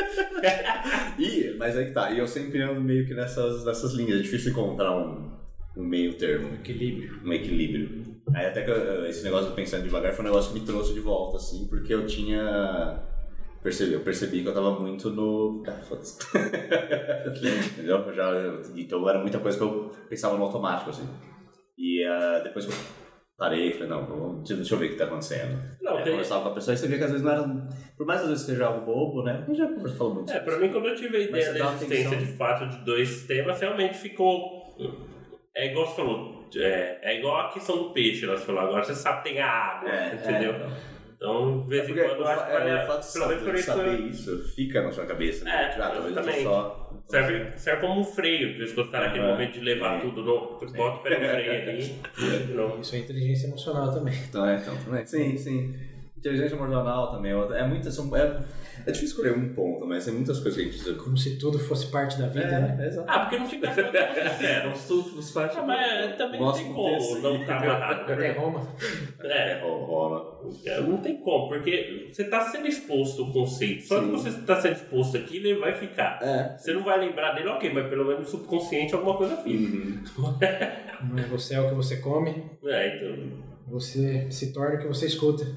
S1: E, mas aí que tá, e eu sempre ando meio que nessas, nessas linhas, é difícil encontrar um, um meio termo,
S2: Equilíbrio.
S1: um equilíbrio. Aí até que eu- esse negócio do pensando devagar foi um negócio que me trouxe de volta, assim, porque eu tinha. Percebi, eu percebi que eu tava muito no. Ah, foda-se. Entendeu? Eu Já, então era muita coisa que eu pensava no automático, assim. E ah, depois que eu parei, falei, não, vamos- deixa eu ver o que tá acontecendo.
S3: Não, tem-
S1: conversava com a pessoa e você via que às vezes não era. Por mais às vezes seja algo bobo, né? A gente já conversou falou muito
S3: É, pra mim, quando eu tive a ideia da existência
S1: atenção.
S3: de fato de dois sistemas, realmente ficou. É igual você falou, é, é igual a questão do peixe, nós falou. Agora você sabe que tem a água,
S1: É,
S3: entendeu?
S1: é, então.
S3: Então, de vez em
S1: Porque
S3: quando, eu acho que
S1: é, o fato de saber, saber isso fica na sua cabeça. né?
S3: É,
S1: ah, talvez eu só.
S3: Serve, serve como um freio, tá naquele
S1: Aham.
S3: momento de levar
S1: É.
S3: tudo, no, tu bota o pé no freio ali.
S2: Isso é inteligência emocional também.
S1: Então, é, então, também. Sim, sim. Inteligência emocional também. é É muita. São, é, é difícil escolher um ponto, mas tem muitas coisas que a gente precisa.
S2: Como se tudo fosse parte da vida, né?
S1: É, exato.
S3: Ah, porque não fica tão sincero.
S1: Os fatos.
S3: Ah, mas também não tem como não estar amarrado.
S2: Até Roma.
S3: É,
S1: rola.
S3: É, Não tem como, porque você está sendo exposto ao conceito. Só que
S1: Sim.
S3: você está sendo exposto aqui, ele vai ficar.
S1: É.
S3: Você não vai lembrar dele, ok, mas pelo menos no subconsciente alguma coisa fica.
S1: Uhum.
S2: Não é Você é o que você come,
S3: É, então.
S2: Você se torna o que você escuta.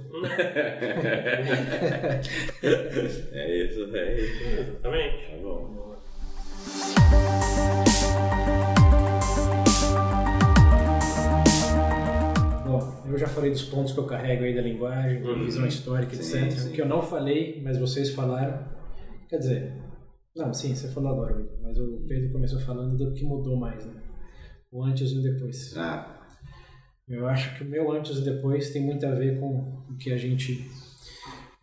S1: É isso, é isso.
S3: Exatamente.
S1: Tá bom.
S2: Bom, eu já falei dos pontos que eu carrego aí da linguagem, da
S3: Uhum.
S2: visão histórica,
S1: Sim,
S2: etc.
S1: sim.
S2: O que eu não falei, mas vocês falaram. Quer dizer, não, sim, você falou agora, mas o Pedro começou falando do que mudou mais, né? O antes e o depois.
S1: Ah,
S2: Eu acho que o meu antes e depois tem muito a ver com o que a gente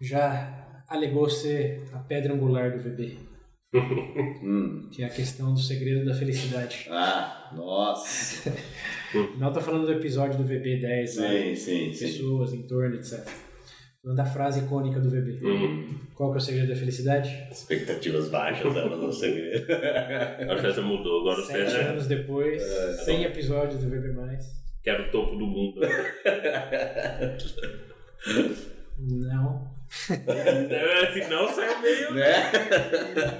S2: já alegou ser a pedra angular do VB, que é a questão do segredo da felicidade.
S1: ah, nossa.
S2: Não tô falando do episódio do VB 10, lá,
S1: Sim, sim, sim.
S2: pessoas, entorno, etc. Falando da frase icônica do VB.
S3: Hum,
S2: Qual que é o segredo da felicidade?
S1: Expectativas baixas, elas não segredo.
S3: acho que você mudou. Agora
S2: Sete
S3: já
S2: anos depois,
S1: É,
S2: 100 episódios do VB+.
S3: Quer o topo do mundo.
S2: Não,
S3: É, Se não, saiu meio.
S1: né?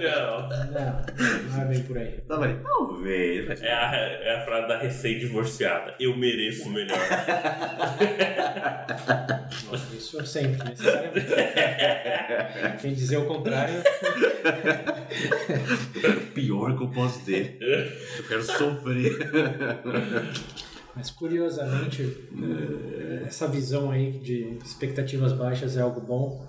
S3: Não.
S2: não, não é bem por aí.
S1: Tá, mas talvez.
S3: É a, é a frase da recém-divorciada. Eu mereço o melhor.
S2: Nossa, isso é sempre, necessariamente. Quem dizer o contrário,
S1: Pior que eu posso ter. Eu quero sofrer.
S2: Mas curiosamente, essa visão aí de expectativas baixas é algo bom,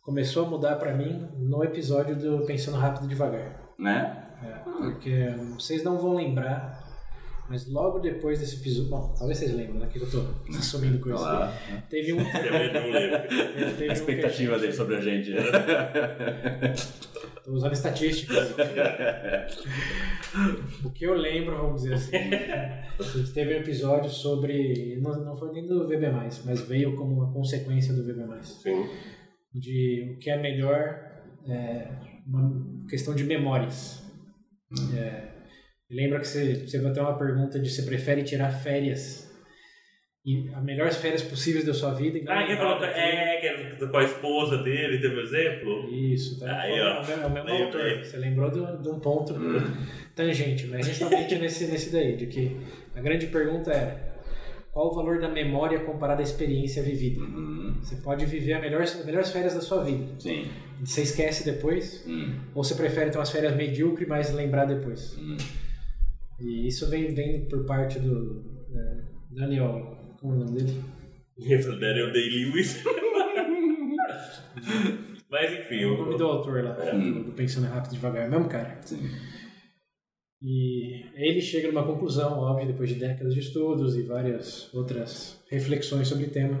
S2: começou a mudar pra mim no episódio do Pensando Rápido e Devagar.
S1: Né?
S2: É, porque vocês não vão lembrar, mas logo depois desse episódio. Bom, talvez vocês lembrem, né? Que eu tô assumindo coisas.
S1: Olha lá.
S2: Teve um.
S3: Eu não lembro.
S2: Teve
S1: A
S2: um
S1: expectativa
S2: que
S1: dele sobre a gente.
S2: Tô usando estatísticas. o que eu lembro, vamos dizer assim. A gente teve um episódio sobre. Não, não foi nem do VB, mas veio como uma consequência do VB.
S3: Sim.
S2: De o que é melhor, é, uma questão de memórias. É, lembra que você, você vai ter uma pergunta de você prefere tirar férias. E as melhores férias possíveis da sua vida. e não
S3: Ah, quem
S2: lembrar
S3: falou é, que é com a esposa dele, teve um exemplo?
S2: Isso, tá?
S3: Aí,
S2: É
S3: ó.
S2: é o mesmo autor. Você lembrou de, um ponto tangente, mas justamente nesse, nesse daí, de que a grande pergunta era qual o valor da memória comparado à experiência vivida?
S1: Hum,
S2: Você pode viver a melhor, as melhores férias da sua vida.
S1: sim.
S2: Você esquece depois,
S1: Hum,
S2: ou você prefere ter umas férias medíocres, mas lembrar depois.
S1: hum.
S2: E isso vem, vem por parte do é, Daniel, como é o nome dele?
S3: Daniel Day-Lewis. Mas enfim,
S2: o nome do autor lá, do, do Pensando Rápido e Devagar, mesmo cara.
S1: Sim.
S2: E ele chega numa conclusão, óbvio, depois de décadas de estudos e várias outras reflexões sobre o tema,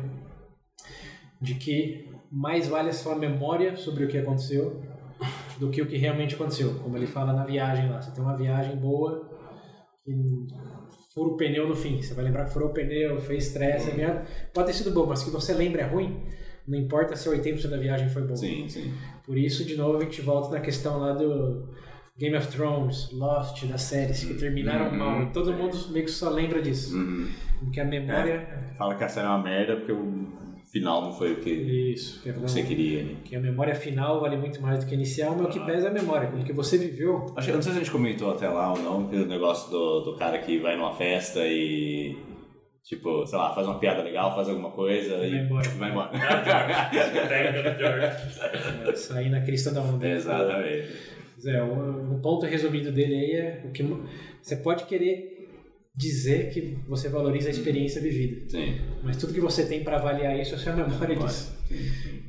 S2: de que mais vale a sua memória sobre o que aconteceu do que o que realmente aconteceu. Como ele fala na viagem lá, você tem uma viagem boa e fura o pneu no fim. Você vai lembrar que furou o pneu, fez estresse, é mesmo. pode ter sido bom, mas que você lembra é ruim, não importa se 80% da viagem foi bom.
S1: Sim, sim.
S2: Por isso, de novo, a gente volta na questão lá do Game of Thrones, Lost, das séries que terminaram
S1: Uhum.
S2: mal. E todo mundo meio que só lembra disso.
S1: Uhum.
S2: Porque a memória.
S1: Fala que a série é uma merda porque o final não foi o que,
S2: Isso. Que, é
S1: o que você queria. Né?
S2: que a memória final vale muito mais do que a inicial, mas o que pesa é a memória. Como que você viveu.
S1: Acho, eu não sei se a gente comentou até lá ou não, que o negócio do, do cara que vai numa festa e, tipo, sei lá, faz uma piada legal, faz alguma coisa
S2: Vai
S1: e
S2: embora.
S1: vai embora.
S3: Ah, do George.
S2: é, Sair na crista da onda.
S1: Exatamente.
S2: Zé, o, o ponto resumido dele aí é o que você pode querer dizer que você valoriza a experiência vivida,
S1: Sim.
S2: mas tudo que você tem para avaliar isso é a sua memória disso.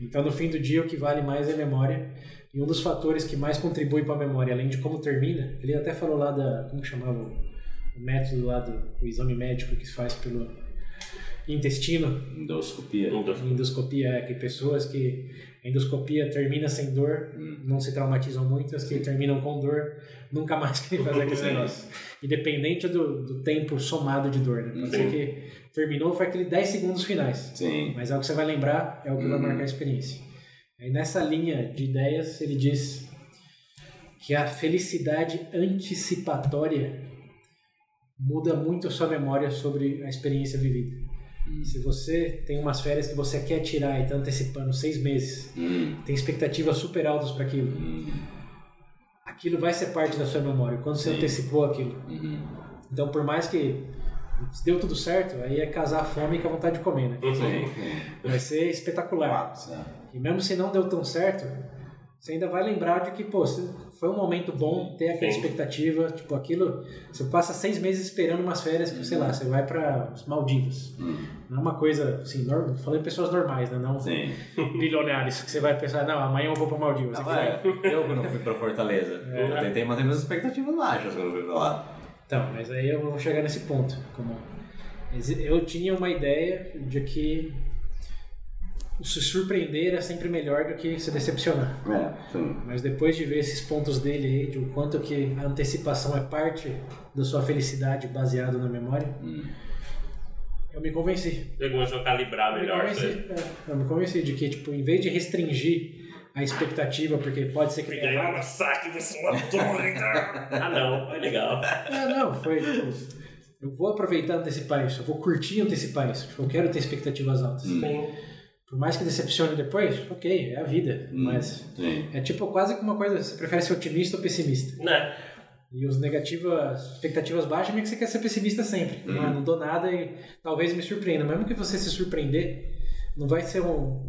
S2: Então, no fim do dia, o que vale mais é a memória. E um dos fatores que mais contribui para a memória, além de como termina, ele até falou lá da. Como que chamava o, o método lá do o exame médico que se faz pelo. Intestino,
S1: Endoscopia.
S2: endoscopia, é que pessoas que a endoscopia termina sem dor, não se traumatizam muito, as que terminam com dor, nunca mais querem fazer aquele
S1: Sim.
S2: negócio. Independente do, do tempo somado de dor, né? Pode ser
S3: Sim.
S2: que terminou, foi aquele 10 segundos finais.
S1: Sim.
S2: Mas é o que você vai lembrar, é o que vai
S1: Uhum.
S2: marcar a experiência. Aí nessa linha de ideias, ele diz que a felicidade antecipatória muda muito a sua memória sobre a experiência vivida.
S1: Hum.
S2: Se você tem umas férias que você quer tirar e está antecipando seis meses,
S1: Hum.
S2: tem expectativas super altas para aquilo,
S1: Hum.
S2: aquilo vai ser parte da sua memória quando você
S1: Sim.
S2: antecipou aquilo.
S1: Uhum.
S2: Então, por mais que deu tudo certo, aí é casar a fome com a vontade de comer, né? Vai ser espetacular. E mesmo se não deu tão certo, você ainda vai lembrar de que, pô, foi um momento bom ter aquela
S3: Sim.
S2: expectativa, tipo, aquilo. Você passa seis meses esperando umas férias que, sei lá, você vai para os Maldivas.
S1: Hum.
S2: Não é uma coisa, assim, normal, falando em pessoas normais, né? Não
S1: Sim.
S2: bilionários, que você vai pensar, não, amanhã eu vou para Maldivas. Você vai-
S1: eu quando fui pra Fortaleza,
S2: É.
S1: eu tentei manter minhas expectativas baixas quando fui pra lá.
S2: Então, mas aí eu vou chegar nesse ponto. Como eu tinha uma ideia de que se surpreender é sempre melhor do que se decepcionar.
S1: É, sim.
S2: Mas depois de ver esses pontos dele aí, de o quanto que a antecipação é parte da sua felicidade baseado na memória,
S1: Hum.
S2: eu me convenci.
S3: Você começou a calibrar
S2: Eu me
S3: melhor isso aí.
S2: convenci, é, eu me convenci de que, tipo, em vez de restringir a expectativa, porque pode ser que
S3: Ganhar
S2: errado.
S3: uma saque, você é uma doida. ah, não, foi legal.
S2: Ah, não, foi tipo, eu vou aproveitar antecipar isso, eu vou curtir antecipar isso. Tipo, eu quero ter expectativas altas.
S3: Sim.
S2: Por mais que decepcione depois, ok, é a vida.
S1: Hum.
S2: Mas
S1: Sim.
S2: é tipo quase que uma coisa, você prefere ser otimista ou pessimista?
S3: Né?
S2: E os negativas, expectativas baixas, meio que você quer ser pessimista sempre. Não, não dou nada e talvez me surpreenda. Mesmo que você se surpreender, não vai ser um.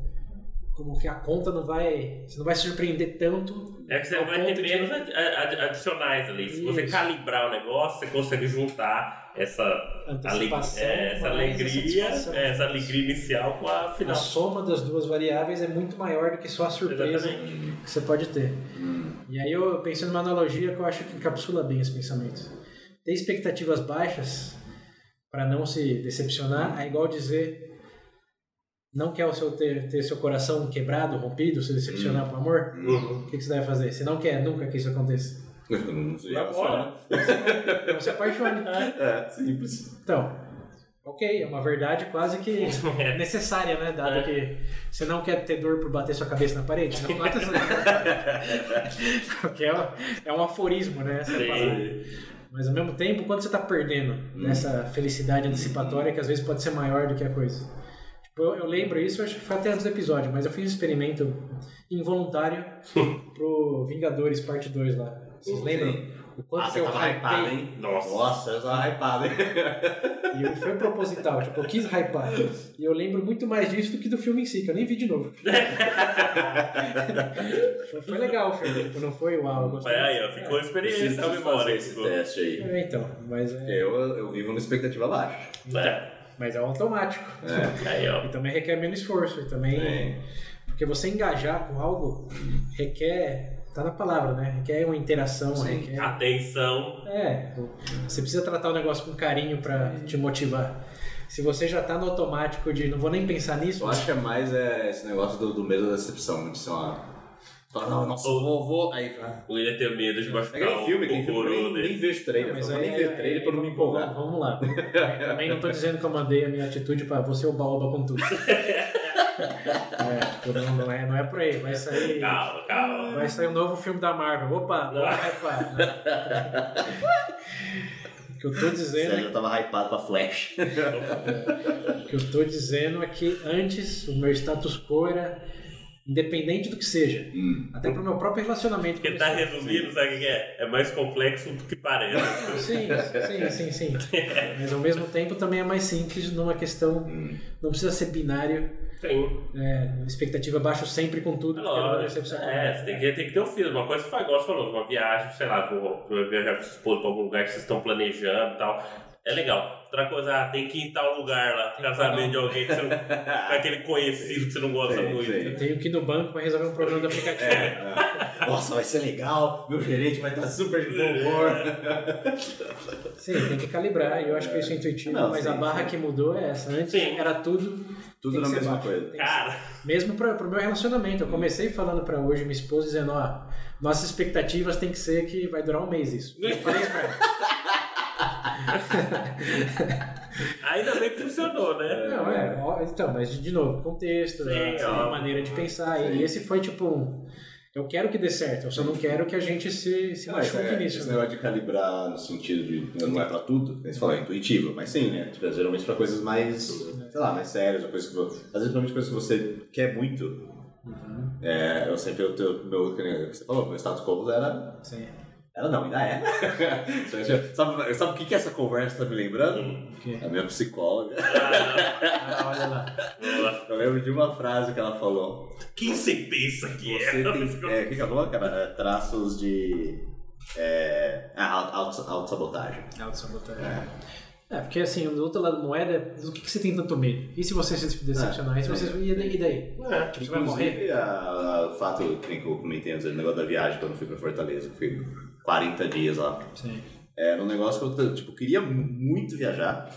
S2: Como que a conta não vai. Você não vai se surpreender tanto.
S3: É que você vai ter
S2: de-
S3: menos ad- adicionais ali. Se você
S2: Isso.
S3: calibrar o negócio, você consegue juntar essa, ale- é, essa alegria,
S2: a
S3: é, essa alegria inicial com a
S2: A
S3: final.
S2: soma das duas variáveis é muito maior do que só a surpresa
S3: Exatamente.
S2: que você pode ter.
S1: Hum.
S2: E aí eu pensei numa analogia que eu acho que encapsula bem esse pensamento. Ter expectativas baixas para não se decepcionar é igual dizer não quer o seu ter, ter seu coração quebrado, rompido, se decepcionar com o amor.
S3: Uhum.
S2: O que, que você deve fazer? Você não quer nunca que isso aconteça.
S1: Não sei.
S3: Vai embora.
S2: Então se apaixone.
S1: É, simples.
S2: Então, ok, é uma verdade quase que necessária, né? Dado
S3: É.
S2: que você não quer ter dor por bater sua cabeça na parede. Não bata essa... Porque é, um- é um aforismo, né? Essa
S3: Sim.
S2: palavra. Mas ao mesmo tempo, quando você está perdendo dessa felicidade antecipatória, que às vezes pode ser maior do que a coisa. Tipo, eu, eu lembro isso, acho que foi até antes do episódio, mas eu fiz um experimento involuntário pro Vingadores Parte 2 lá. Vocês
S1: Sim.
S2: lembram? O quanto
S1: Ah, você
S2: eu
S1: tava hypado, hein?
S3: Nossa.
S1: Nossa, eu tava hypado, hein?
S2: E foi proposital, tipo, eu quis hypar. E eu lembro muito mais disso do que do filme em si, que eu nem vi de novo. foi, foi legal o filme, tipo, não foi uau, eu gostei.
S3: Mas aí, ó, ficou a experiência,
S1: Preciso
S3: a memória.
S1: fazer esse
S3: ficou.
S1: teste aí.
S2: É, então, mas é,
S1: eu, eu vivo numa expectativa baixa.
S3: É.
S2: mas é automático.
S1: É.
S3: Aí, ó.
S2: E também requer menos esforço. E também.
S1: É.
S2: Porque você engajar com algo requer. Tá na palavra, né? Requer uma interação,
S1: Sim.
S2: requer.
S3: Atenção.
S2: É, você precisa tratar o negócio com carinho pra te motivar. Se você já tá no automático de não vou nem pensar nisso,
S1: Eu acho que é mais é, esse negócio do, do medo da decepção, de ser uma. Fala, não, nossa, vou, vou. Aí, ah,
S3: O William tem medo de
S1: é
S3: machucar o,
S1: filme,
S3: o
S1: filme eu
S3: guru
S1: nem, nem
S3: dele.
S1: vejo trailer.
S2: Mas
S1: eu
S2: aí,
S1: nem ver
S2: aí-
S1: trailer pra não me
S2: vamos-
S1: empolgar.
S2: Vamos lá. Também não tô dizendo que eu mandei a minha atitude pra você o baoba com tudo. É, não, não, é, não é por aí. Vai sair,
S3: Calma, calma.
S2: vai sair um novo filme da Marvel. Opa,
S3: Não.
S2: vai hypar. O que eu tô dizendo,
S1: Sério, eu tava hypado pra Flash.
S2: o que eu tô dizendo é que antes o meu status quo era independente do que seja.
S1: Hum.
S2: Até pro meu próprio relacionamento. com
S3: Porque tá resumindo, sabe o que é? É mais complexo do que parece.
S2: Sim, sim, sim, sim. Mas ao mesmo tempo também é mais simples numa questão.
S1: Hum.
S2: Não precisa ser binário,
S3: Tem.
S2: é, expectativa baixa sempre com tudo. porque não vai
S3: Lógico. É, você tem que, tem que ter um filho. Uma coisa que faz, igual você falou, uma viagem, sei lá, vou, vou viajar com sua esposa pra algum lugar que vocês estão planejando e tal. É legal. Outra coisa, ah, tem que ir em tal lugar lá, casamento de alguém que você não, com aquele conhecido que você não gosta
S1: Sei,
S3: muito.
S1: sei.
S2: Eu tenho que ir no banco para resolver um problema do aplicativo.
S1: É. Nossa, vai ser legal, meu gerente vai estar super de bom humor.
S2: Sim, tem que calibrar, eu acho que isso é intuitivo,
S1: Não,
S2: mas
S1: sim,
S2: a barra
S1: sim.
S2: que mudou é essa. Antes
S3: Sim.
S2: era tudo.
S1: Tudo na mesma
S2: baixo.
S1: coisa.
S3: Cara,
S2: Mesmo para o meu relacionamento. Eu comecei falando para hoje minha esposa dizendo, ó, nossas expectativas tem que ser que vai durar um mês isso. Eu falei isso pra ela.
S3: ainda bem que funcionou, né?
S2: Não, é, ó, então, mas de novo, contexto,
S3: Sim,
S2: né,
S3: ó.
S2: maneira de pensar. E
S1: Sim.
S2: esse foi tipo um. Eu quero que dê certo, eu só não quero que a gente se, se
S1: esse,
S2: machuque
S1: é,
S2: nisso.
S1: esse
S2: né?
S1: negócio de calibrar no sentido de não é pra tudo, você falou, é intuitivo, mas sim, né? Tipo, geralmente pra coisas mais, sei lá, mais sérias, ou coisas que você, às vezes principalmente coisas que você quer muito.
S2: Uhum.
S1: É, eu sempre, o meu, você falou, meu status quo era,
S2: Sim.
S1: Era não, ainda é. sabe, sabe o que que essa conversa tá me lembrando?
S2: O quê?
S1: A minha psicóloga.
S2: Ah, olha lá.
S1: Eu lembro de uma frase que ela falou.
S3: Quem você pensa que
S1: Você
S3: é?
S1: tem, é, o que que ela falou, cara? É, traços de... É, ah, auto- autossabotagem.
S2: Autossabotagem.
S1: É.
S2: É, porque assim, do outro lado da moeda, é do que, que você tem tanto medo? E se você se decepcionar?
S1: É.
S2: e se você... E daí? E daí?
S3: É.
S2: Tipo, você vai morrer?
S1: Inclusive, a- a- o fato que eu comentei antes, o negócio da viagem, quando eu fui pra Fortaleza, que fui 40 dias lá.
S2: Sim.
S1: Era um negócio que eu tipo, queria muito viajar,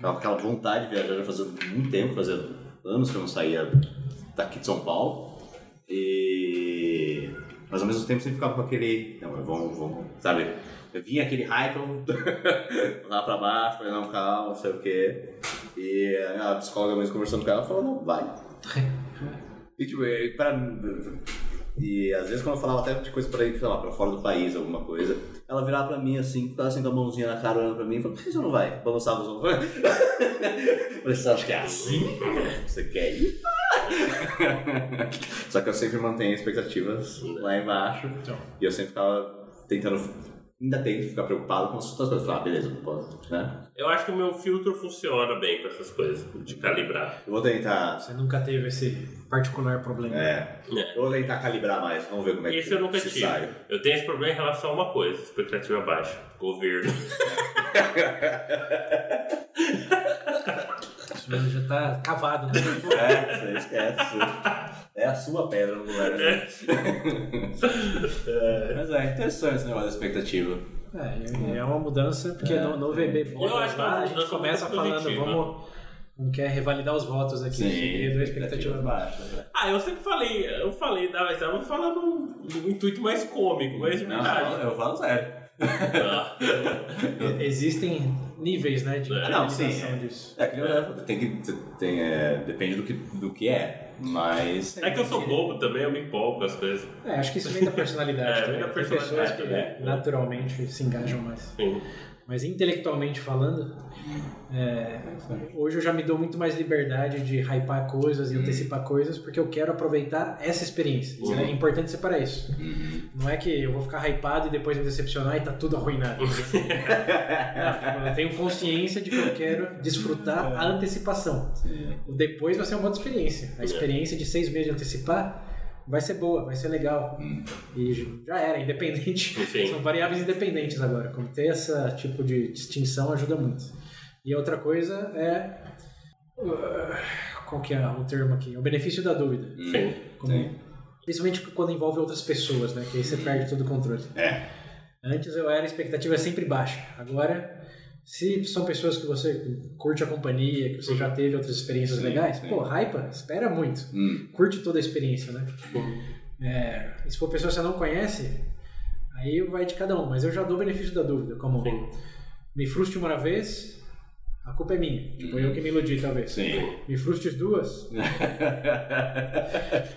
S1: tava aquela vontade de viajar já fazia muito tempo, fazia anos que eu não saía daqui de São Paulo. E... Mas ao mesmo tempo sempre ficava com aquele. Não, vamos, vamos, sabe? Eu vinha aquele hype, eu lá pra baixo, falei, não, calma, não sei o quê. E a psicóloga mesmo conversando com ela falou, não, vai. E, tipo, pra, e às vezes quando eu falava até de coisa pra ir, sei lá, pra fora do país, alguma coisa, ela virava pra mim assim, ficava assim com a mãozinha na cara olhando pra mim e falava, por que você não vai? Balançava os ombros. Você acha que é assim? Você quer ir? Só que eu sempre mantenho expectativas lá embaixo
S2: Então.
S1: e eu sempre ficava tentando, ainda tento ficar preocupado com as outras coisas. Falar, ah, beleza, não posso, né?
S3: Eu acho que o meu filtro funciona bem com essas coisas, de calibrar.
S1: Eu vou tentar,
S2: Você nunca teve esse particular problema.
S1: é,
S3: É.
S1: vou tentar calibrar mais, vamos ver como é que
S3: Esse eu nunca tive.
S1: sai.
S3: Eu tenho esse problema em relação a uma coisa, expectativa baixa. Governo.
S2: Isso já tá cavado, né?
S1: É, você esquece. É a sua pedra no lugar. Né? Mas é interessante esse negócio da expectativa.
S2: É, é uma mudança, porque no, no VB bom,
S3: Eu acho que é
S2: lá, a gente
S3: mudança
S2: começa falando,
S3: positiva.
S2: vamos, não quer revalidar os votos aqui, segredo da expectativa baixa.
S1: baixa.
S3: Ah, eu sempre falei, eu falei da mas eu vou falar num, num intuito mais cômico, mas de
S1: Não,
S3: verdade.
S1: eu falo sério.
S3: Ah,
S2: Existem níveis, né, de
S3: É.
S1: Não, sim, é.
S2: disso.
S1: É, tem que. Tem, é, depende do que, do que é. Mas.
S3: É que eu sou bobo também, eu me empolgo com as coisas.
S2: É, acho que isso vem da personalidade
S3: É,
S2: também.
S3: vem da
S2: Tem pessoas
S3: personalidade,
S2: que
S3: né?
S2: naturalmente se engajam mais.
S3: Sim.
S2: Mas intelectualmente falando, é, hoje eu já me dou muito mais liberdade de hypar coisas e antecipar coisas porque eu quero aproveitar essa experiência.
S1: Uhum.
S2: É importante separar isso.
S1: Uhum.
S2: Não é que eu vou ficar hypado e depois me decepcionar e tá tudo arruinado. Não, eu tenho consciência de que eu quero desfrutar a antecipação. O depois vai ser uma outra experiência. A experiência de seis meses de antecipar vai ser boa, vai ser legal.
S1: Hum.
S2: E já era, independente.
S3: Sim.
S2: São variáveis independentes agora. Como ter esse tipo de distinção ajuda muito. E a outra coisa é. uh, Qual que é o termo aqui? O benefício da dúvida.
S3: Sim.
S2: Como-
S1: Sim.
S2: Principalmente quando envolve outras pessoas, né? Que aí você perde todo o controle.
S1: É.
S2: Antes eu era a expectativa sempre baixa. Agora, se são pessoas que você curte a companhia, que você já teve outras experiências
S1: Sim,
S2: legais,
S1: sim.
S2: pô, hypa, espera muito.
S1: Hum.
S2: Curte toda a experiência, né? É, se for pessoa que você não conhece, aí vai de cada um. Mas eu já dou o benefício da dúvida. Como
S3: Sim.
S2: me frustre uma vez, a culpa é minha. Tipo,
S1: Uhum.
S2: eu que me iludi, talvez.
S1: Sim.
S2: Me frustre duas,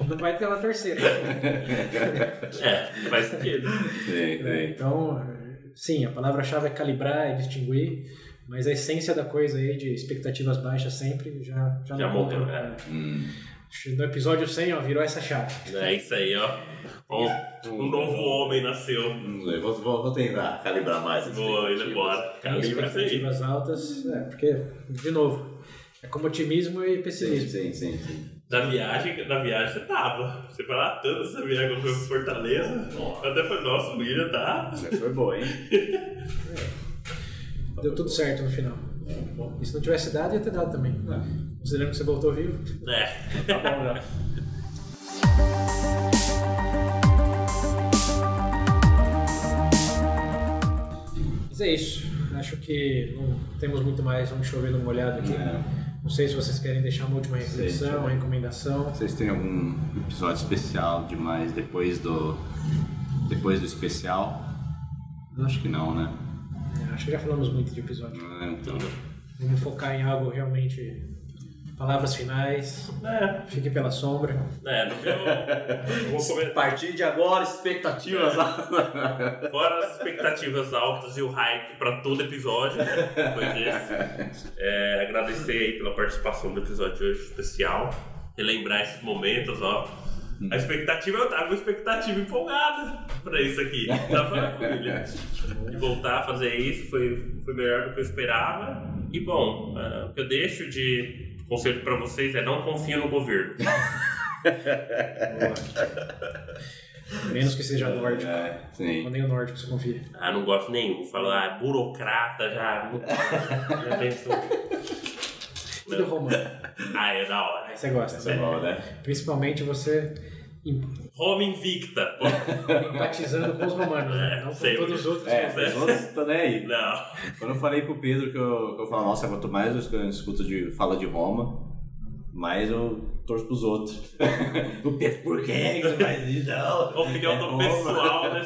S2: não vai ter uma terceira.
S3: É, faz sentido.
S1: sim,
S2: É,
S1: sim.
S2: então, sim, a palavra-chave é calibrar, é distinguir, mas a essência da coisa aí de expectativas baixas sempre já, já,
S3: Já
S2: não
S3: morreu,
S2: conta.
S3: né?
S1: Hum.
S2: No episódio 100, ó, virou essa chave.
S3: É isso aí, ó. Um, um novo homem nasceu.
S1: Vou, vou, vou tentar calibrar mais.
S3: Vou indo
S1: expectativas.
S3: embora.
S2: Tem
S3: Calibra
S2: expectativas altas, é, porque, de novo, é como otimismo e
S1: Sim,
S2: pessimismo.
S1: sim, sim. sim.
S3: Na viagem, na viagem você tava. Você foi lá tanto essa viagem quando foi pra Fortaleza. Eu até falei, nossa, o William tá.
S1: Mas foi bom, hein?
S2: Deu tudo certo no final. Bom, e se não tivesse dado, ia ter dado também. Considerando que você voltou vivo.
S3: É.
S1: Tá bom, né?
S2: Mas é isso. Acho que não temos muito mais. Vamos chover no molhado aqui.
S1: É.
S2: Não sei se vocês querem deixar uma última reflexão,
S1: Sei,
S2: uma recomendação.
S1: Vocês têm algum episódio especial demais depois do. Depois do especial? Eu acho que não, né?
S2: É, acho que já falamos muito de episódio.
S1: É, Então.
S2: Vamos focar em algo realmente. Palavras finais.
S3: É,
S2: Fique pela sombra.
S3: é, no meu. Eu vou
S1: A partir de agora, expectativas.
S3: Fora as expectativas altas e o hype pra todo episódio, né? Depois desse. É, agradecer aí pela participação do episódio de hoje especial. Relembrar esses momentos, ó. A expectativa, eu tava com expectativa empolgada pra isso aqui. Tava ele. De voltar a fazer isso foi, foi melhor do que eu esperava. E bom, é, o que eu deixo de conselho pra vocês é não confiem no governo.
S2: Menos que seja nórdico.
S1: É, sim.
S2: Ou nem o nórdico você confia.
S3: Ah, não gosto nenhum. Falar ah, burocrata já. já pensou.
S2: E do romano?
S3: Ah, é da hora.
S2: Aí você gosta.
S1: É bom, né?
S2: Principalmente você
S3: Roma invicta.
S2: Empatizando com os romanos, né?
S3: É,
S2: não com todos os outros.
S1: É. os outros estão nem aí.
S3: Não.
S1: Quando eu falei pro Pedro que eu, que eu falo, nossa, quanto mais eu escuto de fala de Roma, mais eu torço pros outros. o Pedro, por que que você faz isso? Não.
S3: Opinião
S1: É
S3: do
S1: Roma.
S3: pessoal, né?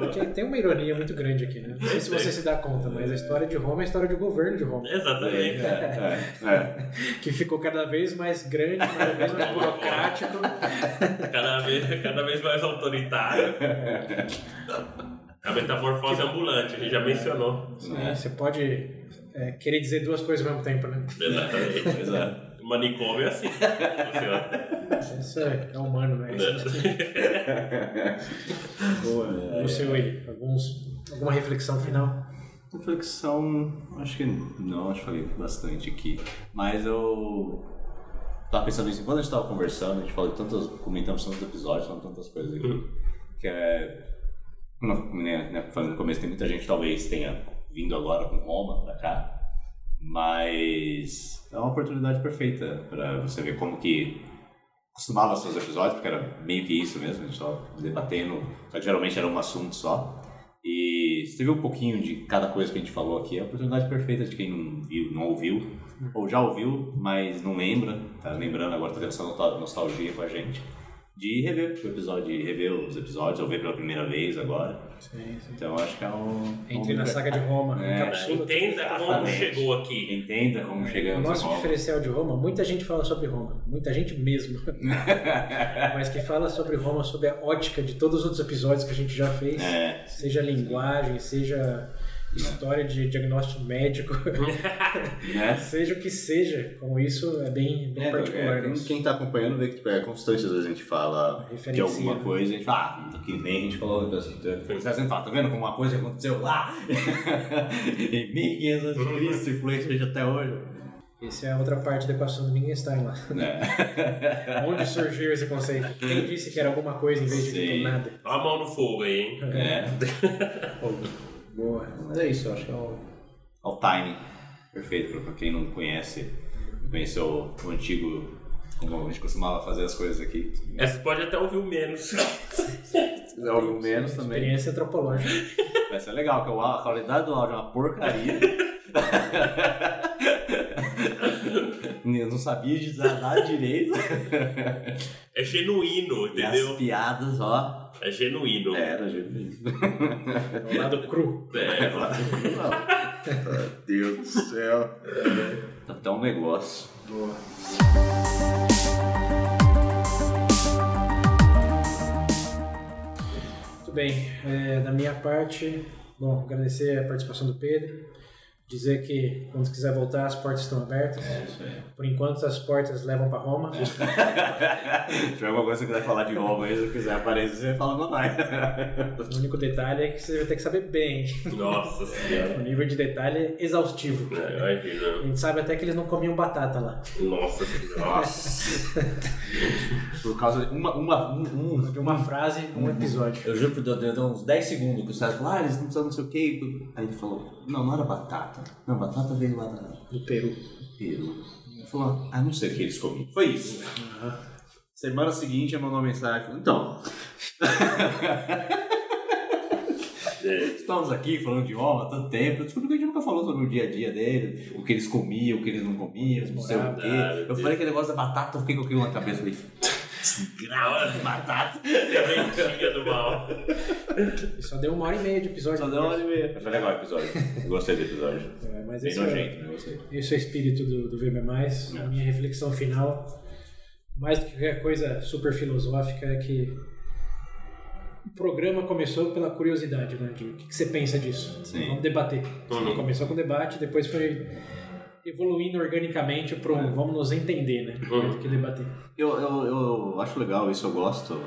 S2: Porque tem uma ironia muito grande aqui, né? Não sei se você se dá conta, mas a história de Roma é a história de governo de Roma.
S3: Exatamente.
S1: É, é, é.
S2: Que ficou cada vez mais grande, cada vez mais burocrático.
S3: Cada vez, cada vez mais autoritário. A metamorfose ambulante, a gente já mencionou.
S2: Sim, Você pode é, querer dizer duas coisas ao mesmo tempo, né?
S3: Exatamente.
S1: É.
S3: Manicômio é assim.
S2: Isso é, é humano, né? Boa. O seu, ele, alguns, alguma reflexão final?
S1: Reflexão, acho que não, acho que falei bastante aqui. Mas eu tava pensando nisso, enquanto a gente tava conversando, a gente falou de tantas, comentamos tantos episódios, falando tantas coisas aqui,
S3: Uhum.
S1: que é, como eu né, né, falei no começo, tem muita gente que talvez tenha vindo agora com Roma pra cá, mas é uma oportunidade perfeita pra você ver como que costumava ser os episódios, porque era meio que isso mesmo, a gente tava debatendo, só que geralmente era um assunto só. E se teve um pouquinho de cada coisa que a gente falou aqui, é a oportunidade perfeita de quem não viu, não ouviu, ou já ouviu, mas não lembra, tá lembrando agora, tá tendo essa nostalgia com a gente, de rever o episódio, de rever os episódios, ou ver pela primeira vez agora.
S2: Sim, sim.
S1: Então eu acho que é um.
S2: Entre
S1: um-
S2: na saga de Roma,
S1: É.
S3: Entenda como
S1: Exatamente.
S3: chegou aqui.
S1: Entenda como
S2: O
S1: chegamos a
S2: nosso
S1: Roma.
S2: diferencial de Roma, muita gente fala sobre Roma, muita gente mesmo, mas que fala sobre Roma sob a ótica de todos os outros episódios que a gente já fez,
S1: É,
S2: seja linguagem, seja história de diagnóstico médico,
S1: né?
S2: seja o que seja, como isso é bem, bem
S1: É,
S2: particular.
S1: é, quem, quem tá acompanhando vê que tipo, é constante, às vezes a gente fala de alguma
S2: né?
S1: coisa, a gente fala, ah, que nem a gente falou, você sempre fala, tá vendo como uma coisa aconteceu lá em 1500
S2: Uhum.
S1: a.C., influência a gente até hoje.
S2: Essa é a outra parte da equação do Wittgenstein lá.
S1: É.
S2: Onde surgiu esse conceito? Quem disse que era alguma coisa em vez de
S1: Sim.
S2: tipo, nada?
S3: Olha a mão no fogo aí, hein?
S1: é.
S2: Boa. Mas é isso, eu acho que é o...
S1: Ao time. Perfeito, pra- pra quem não conhece, conheceu o antigo, como a gente costumava fazer as coisas aqui.
S3: Essa pode até ouvir o menos.
S1: Se quiser ouvir um menos também.
S2: experiência antropológica.
S1: Vai ser legal, que o a qualidade do áudio é uma porcaria. Eu não sabia de nada direito.
S3: É genuíno,
S1: E as
S3: entendeu?
S1: piadas, ó.
S3: É genuíno.
S1: Era, gente.
S2: É o lado cru.
S3: É.
S1: Meu Deus do céu. Tá até um negócio.
S2: Boa. Muito bem, é, da minha parte, bom, agradecer a participação do Pedro, dizer que quando quiser voltar as portas estão abertas. Por enquanto as portas levam para Roma.
S1: Se tiver alguma coisa que quiser falar de Roma aí, se quiser aparecer, fala com nós.
S2: O único detalhe é que você vai ter que saber bem.
S3: Nossa
S2: O
S3: senhora.
S2: nível de detalhe é exaustivo.
S3: É,
S2: A
S3: Imagina.
S2: gente sabe até que eles não comiam batata lá.
S3: Nossa senhora.
S1: Nossa. Por causa de uma, uma, um, um,
S2: De uma frase, um episódio.
S1: Eu juro por Deus, deu uns 10 segundos que o César falou, ah, eles não precisam não sei o quê. Aí ele falou, não, não era batata. Batata. Não, batata veio lá da
S2: Do Peru.
S1: Peru. Ele falou, ah, não sei o que eles comiam. Foi isso. Semana seguinte, ele mandou uma mensagem. Então, estamos aqui falando de homem há tanto tempo. Eu descobri que a gente nunca falou sobre o dia a dia dele, o que eles comiam, o que eles não comiam, não sei o quê. Eu falei aquele negócio da batata, eu fiquei com aquilo na cabeça. Falei, desgraça de batata.
S3: Sementinha do mal.
S2: Só deu uma hora e meia de episódio.
S1: Só deu uma hora e meia. Mas foi legal o episódio. Eu gostei do episódio.
S2: É, mas
S1: Bem
S2: esse é,
S1: né? Gostei.
S2: esse é o espírito do, do VB+. A minha reflexão final, mais do que qualquer coisa super filosófica, é que o programa começou pela curiosidade, né? De, o que, que você pensa disso?
S1: Sim.
S2: Vamos debater.
S3: Uhum.
S2: Começou com debate, depois foi evoluindo organicamente para um vamos nos entender, né?
S3: Uhum.
S2: Do que debater.
S1: Eu, eu, eu acho legal isso, eu gosto.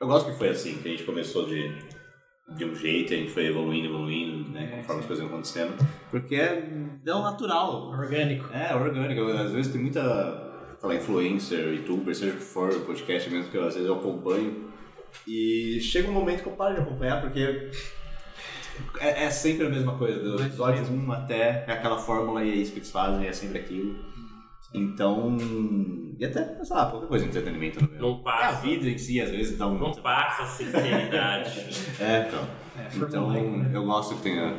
S1: Eu gosto que foi assim, que a gente começou de, de um jeito, a gente foi evoluindo, evoluindo, né,
S2: É,
S1: conforme
S2: sim.
S1: as coisas iam acontecendo. Porque é, é o natural.
S2: Orgânico.
S1: É, orgânico. Às vezes tem muita, lá, influencer, youtuber, seja o que for, podcast mesmo, que eu, às vezes eu acompanho. E chega um momento que eu paro de acompanhar, porque é, é sempre a mesma coisa. Do episódio
S2: mesmo.
S1: 1 até é aquela fórmula e é isso que eles fazem, é sempre aquilo. Então. E até, sei lá, qualquer coisa de entretenimento meu.
S3: Não
S1: Até a
S3: passa.
S1: vida em si, às vezes, dá um.
S3: Não passa sinceridade.
S1: É, então.
S2: É,
S1: Então,
S2: né?
S1: eu gosto que tenha.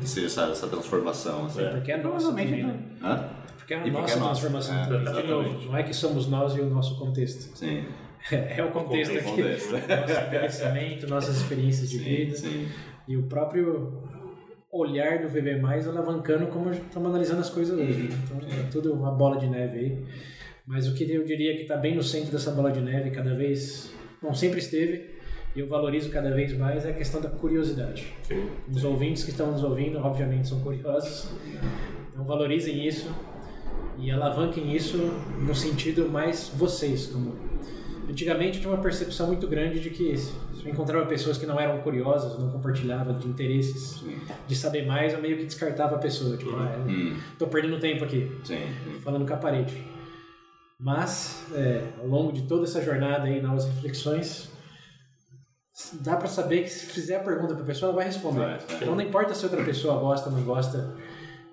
S1: que seja essa, essa transformação, assim.
S3: É.
S2: Porque é nossa
S1: Provavelmente,
S2: também, né?
S1: não. Hã?
S2: Porque é a
S1: E porque
S2: nossa
S1: é nossa.
S2: transformação
S1: É,
S2: também. De
S1: exatamente.
S2: novo, não é que somos nós e o nosso contexto.
S1: Sim.
S2: É o contexto aqui. Nosso envelhecimento, nossas experiências de
S1: Sim,
S2: vida.
S1: sim.
S2: E o próprio olhar do VB+, alavancando como estamos analisando as coisas hoje. né? Então é tudo uma bola de neve aí. Mas o que eu diria que está bem no centro dessa bola de neve, cada vez, não sempre esteve, e eu valorizo cada vez mais, é a questão da curiosidade.
S3: Sim.
S2: Os ouvintes que estão nos ouvindo, obviamente, são curiosos. Então valorizem isso e alavanquem isso no sentido mais vocês. Como... Antigamente eu tinha uma percepção muito grande de que encontrava pessoas que não eram curiosas, não compartilhavam de interesses,
S1: Sim.
S2: de saber mais, eu meio que descartava a pessoa. Tipo, ah, eu
S1: Hum,
S2: tô perdendo tempo aqui,
S1: sim.
S2: falando com a parede. Mas, é, ao longo de toda essa jornada aí, novas reflexões, dá pra saber que se fizer a pergunta pra pessoa, ela vai responder. Então não importa se outra pessoa gosta ou não gosta,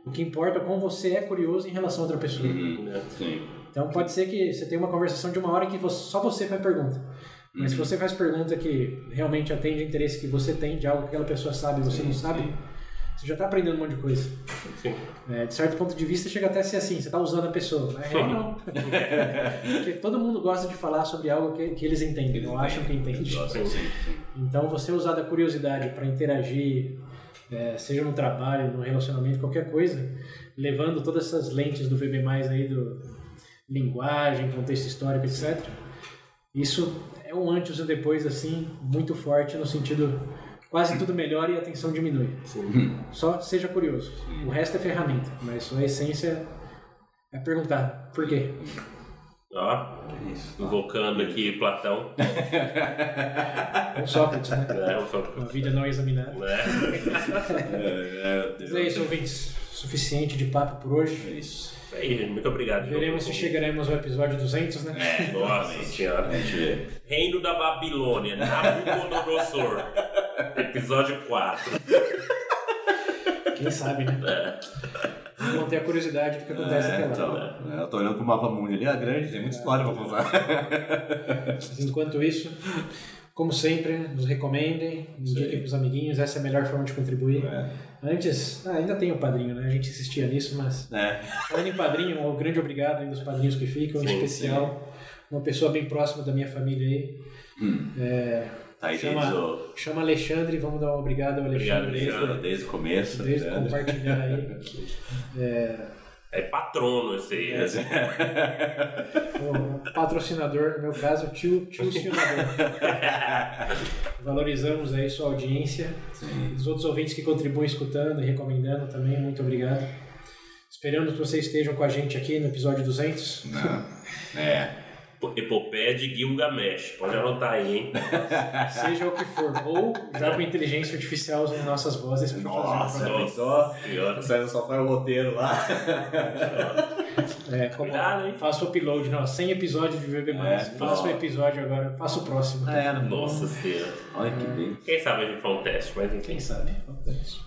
S2: o que importa é como você é curioso em relação a outra pessoa.
S1: Uhum,
S3: É.
S1: Sim.
S2: Então pode ser que você tenha uma conversação de uma hora que você- só você faz pergunta. Mas se
S1: Uhum.
S2: você faz pergunta que realmente atende o interesse que você tem de algo que aquela pessoa sabe e você
S1: Sim,
S2: não sabe,
S1: sim.
S2: você já está aprendendo um monte de coisa.
S3: Sim.
S2: É, de certo ponto de vista, chega até a ser assim, você está usando a pessoa. Mas real não. Porque todo mundo gosta de falar sobre algo que, que eles entendem, não acham que entende. Então, você usar da curiosidade para interagir, é, seja no trabalho, no relacionamento, qualquer coisa, levando todas essas lentes do VB+, aí do linguagem, contexto histórico, etc. Isso é um antes e um depois, assim, muito forte no sentido quase tudo melhora e a tensão diminui. Só seja curioso. O resto é ferramenta, mas sua essência é perguntar por quê.
S3: Ó,
S1: Isso.
S3: invocando aqui Platão.
S2: Ou Sócrates, né?
S3: Né? Eu só-
S2: Uma vida não examinada.
S3: né?
S1: É,
S2: Mas é isso, ouvintes. Suficiente de papo por hoje.
S1: é isso.
S3: Isso aí, gente. Muito obrigado.
S2: Veremos se chegaremos ao episódio 200, né?
S1: É,
S3: Nossa senhora. Reino da Babilônia, Nabucodonosor. Episódio 4.
S2: Quem sabe, né? Vamos manter a curiosidade do que acontece
S1: É,
S2: até
S1: então,
S2: lá.
S1: é, eu tô olhando pro mapa mundo ali, é grande, tem muita história pra contar.
S2: Mas enquanto isso, como sempre, nos recomendem, indiquem pros amiguinhos, essa é a melhor forma de contribuir. Antes, ah, ainda tem o padrinho, né? A gente insistia nisso, mas
S1: É,
S2: falando em padrinho, um grande obrigado aí dos padrinhos que ficam, em
S3: Sim,
S2: especial uma pessoa bem próxima da minha família aí.
S1: hum,
S2: É,
S1: tá aí
S2: Chama-
S1: desde o,
S2: chama Alexandre, vamos dar um obrigado ao
S3: Obrigado,
S2: Alexandre.
S3: Alexandre.
S1: desde o começo.
S2: Desde
S1: né?
S2: compartilhar aí.
S3: É patrono esse aí.
S2: O patrocinador, no meu caso, tio, tio sionador. Valorizamos aí sua audiência. E dos outros ouvintes que contribuem escutando e recomendando também, muito obrigado. Esperamos que vocês estejam com a gente aqui no episódio 200.
S1: Não. É.
S3: Epopeia de Gilgamesh. Pode anotar aí, hein?
S2: Seja o que for. Ou já com inteligência artificial usando nossas vozes para
S1: Nossa,
S2: fazer um?
S3: Senhora.
S1: O César só faz o roteiro lá.
S2: é, como
S3: Cuidado, hein?
S2: Faça o upload, não, 100 episódios de VB+.
S1: É,
S2: faça o episódio agora, faça o próximo.
S1: É,
S3: Nossa senhora.
S1: Olha que bem.
S3: Quem sabe a gente faz um teste, mas enfim.
S2: Quem sabe?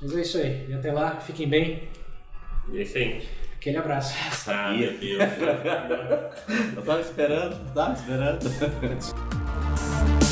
S2: Mas é isso aí. E até lá, fiquem bem.
S3: É isso aí.
S2: Aquele abraço.
S3: Ah, meu Deus.
S1: Eu tava esperando, tava esperando.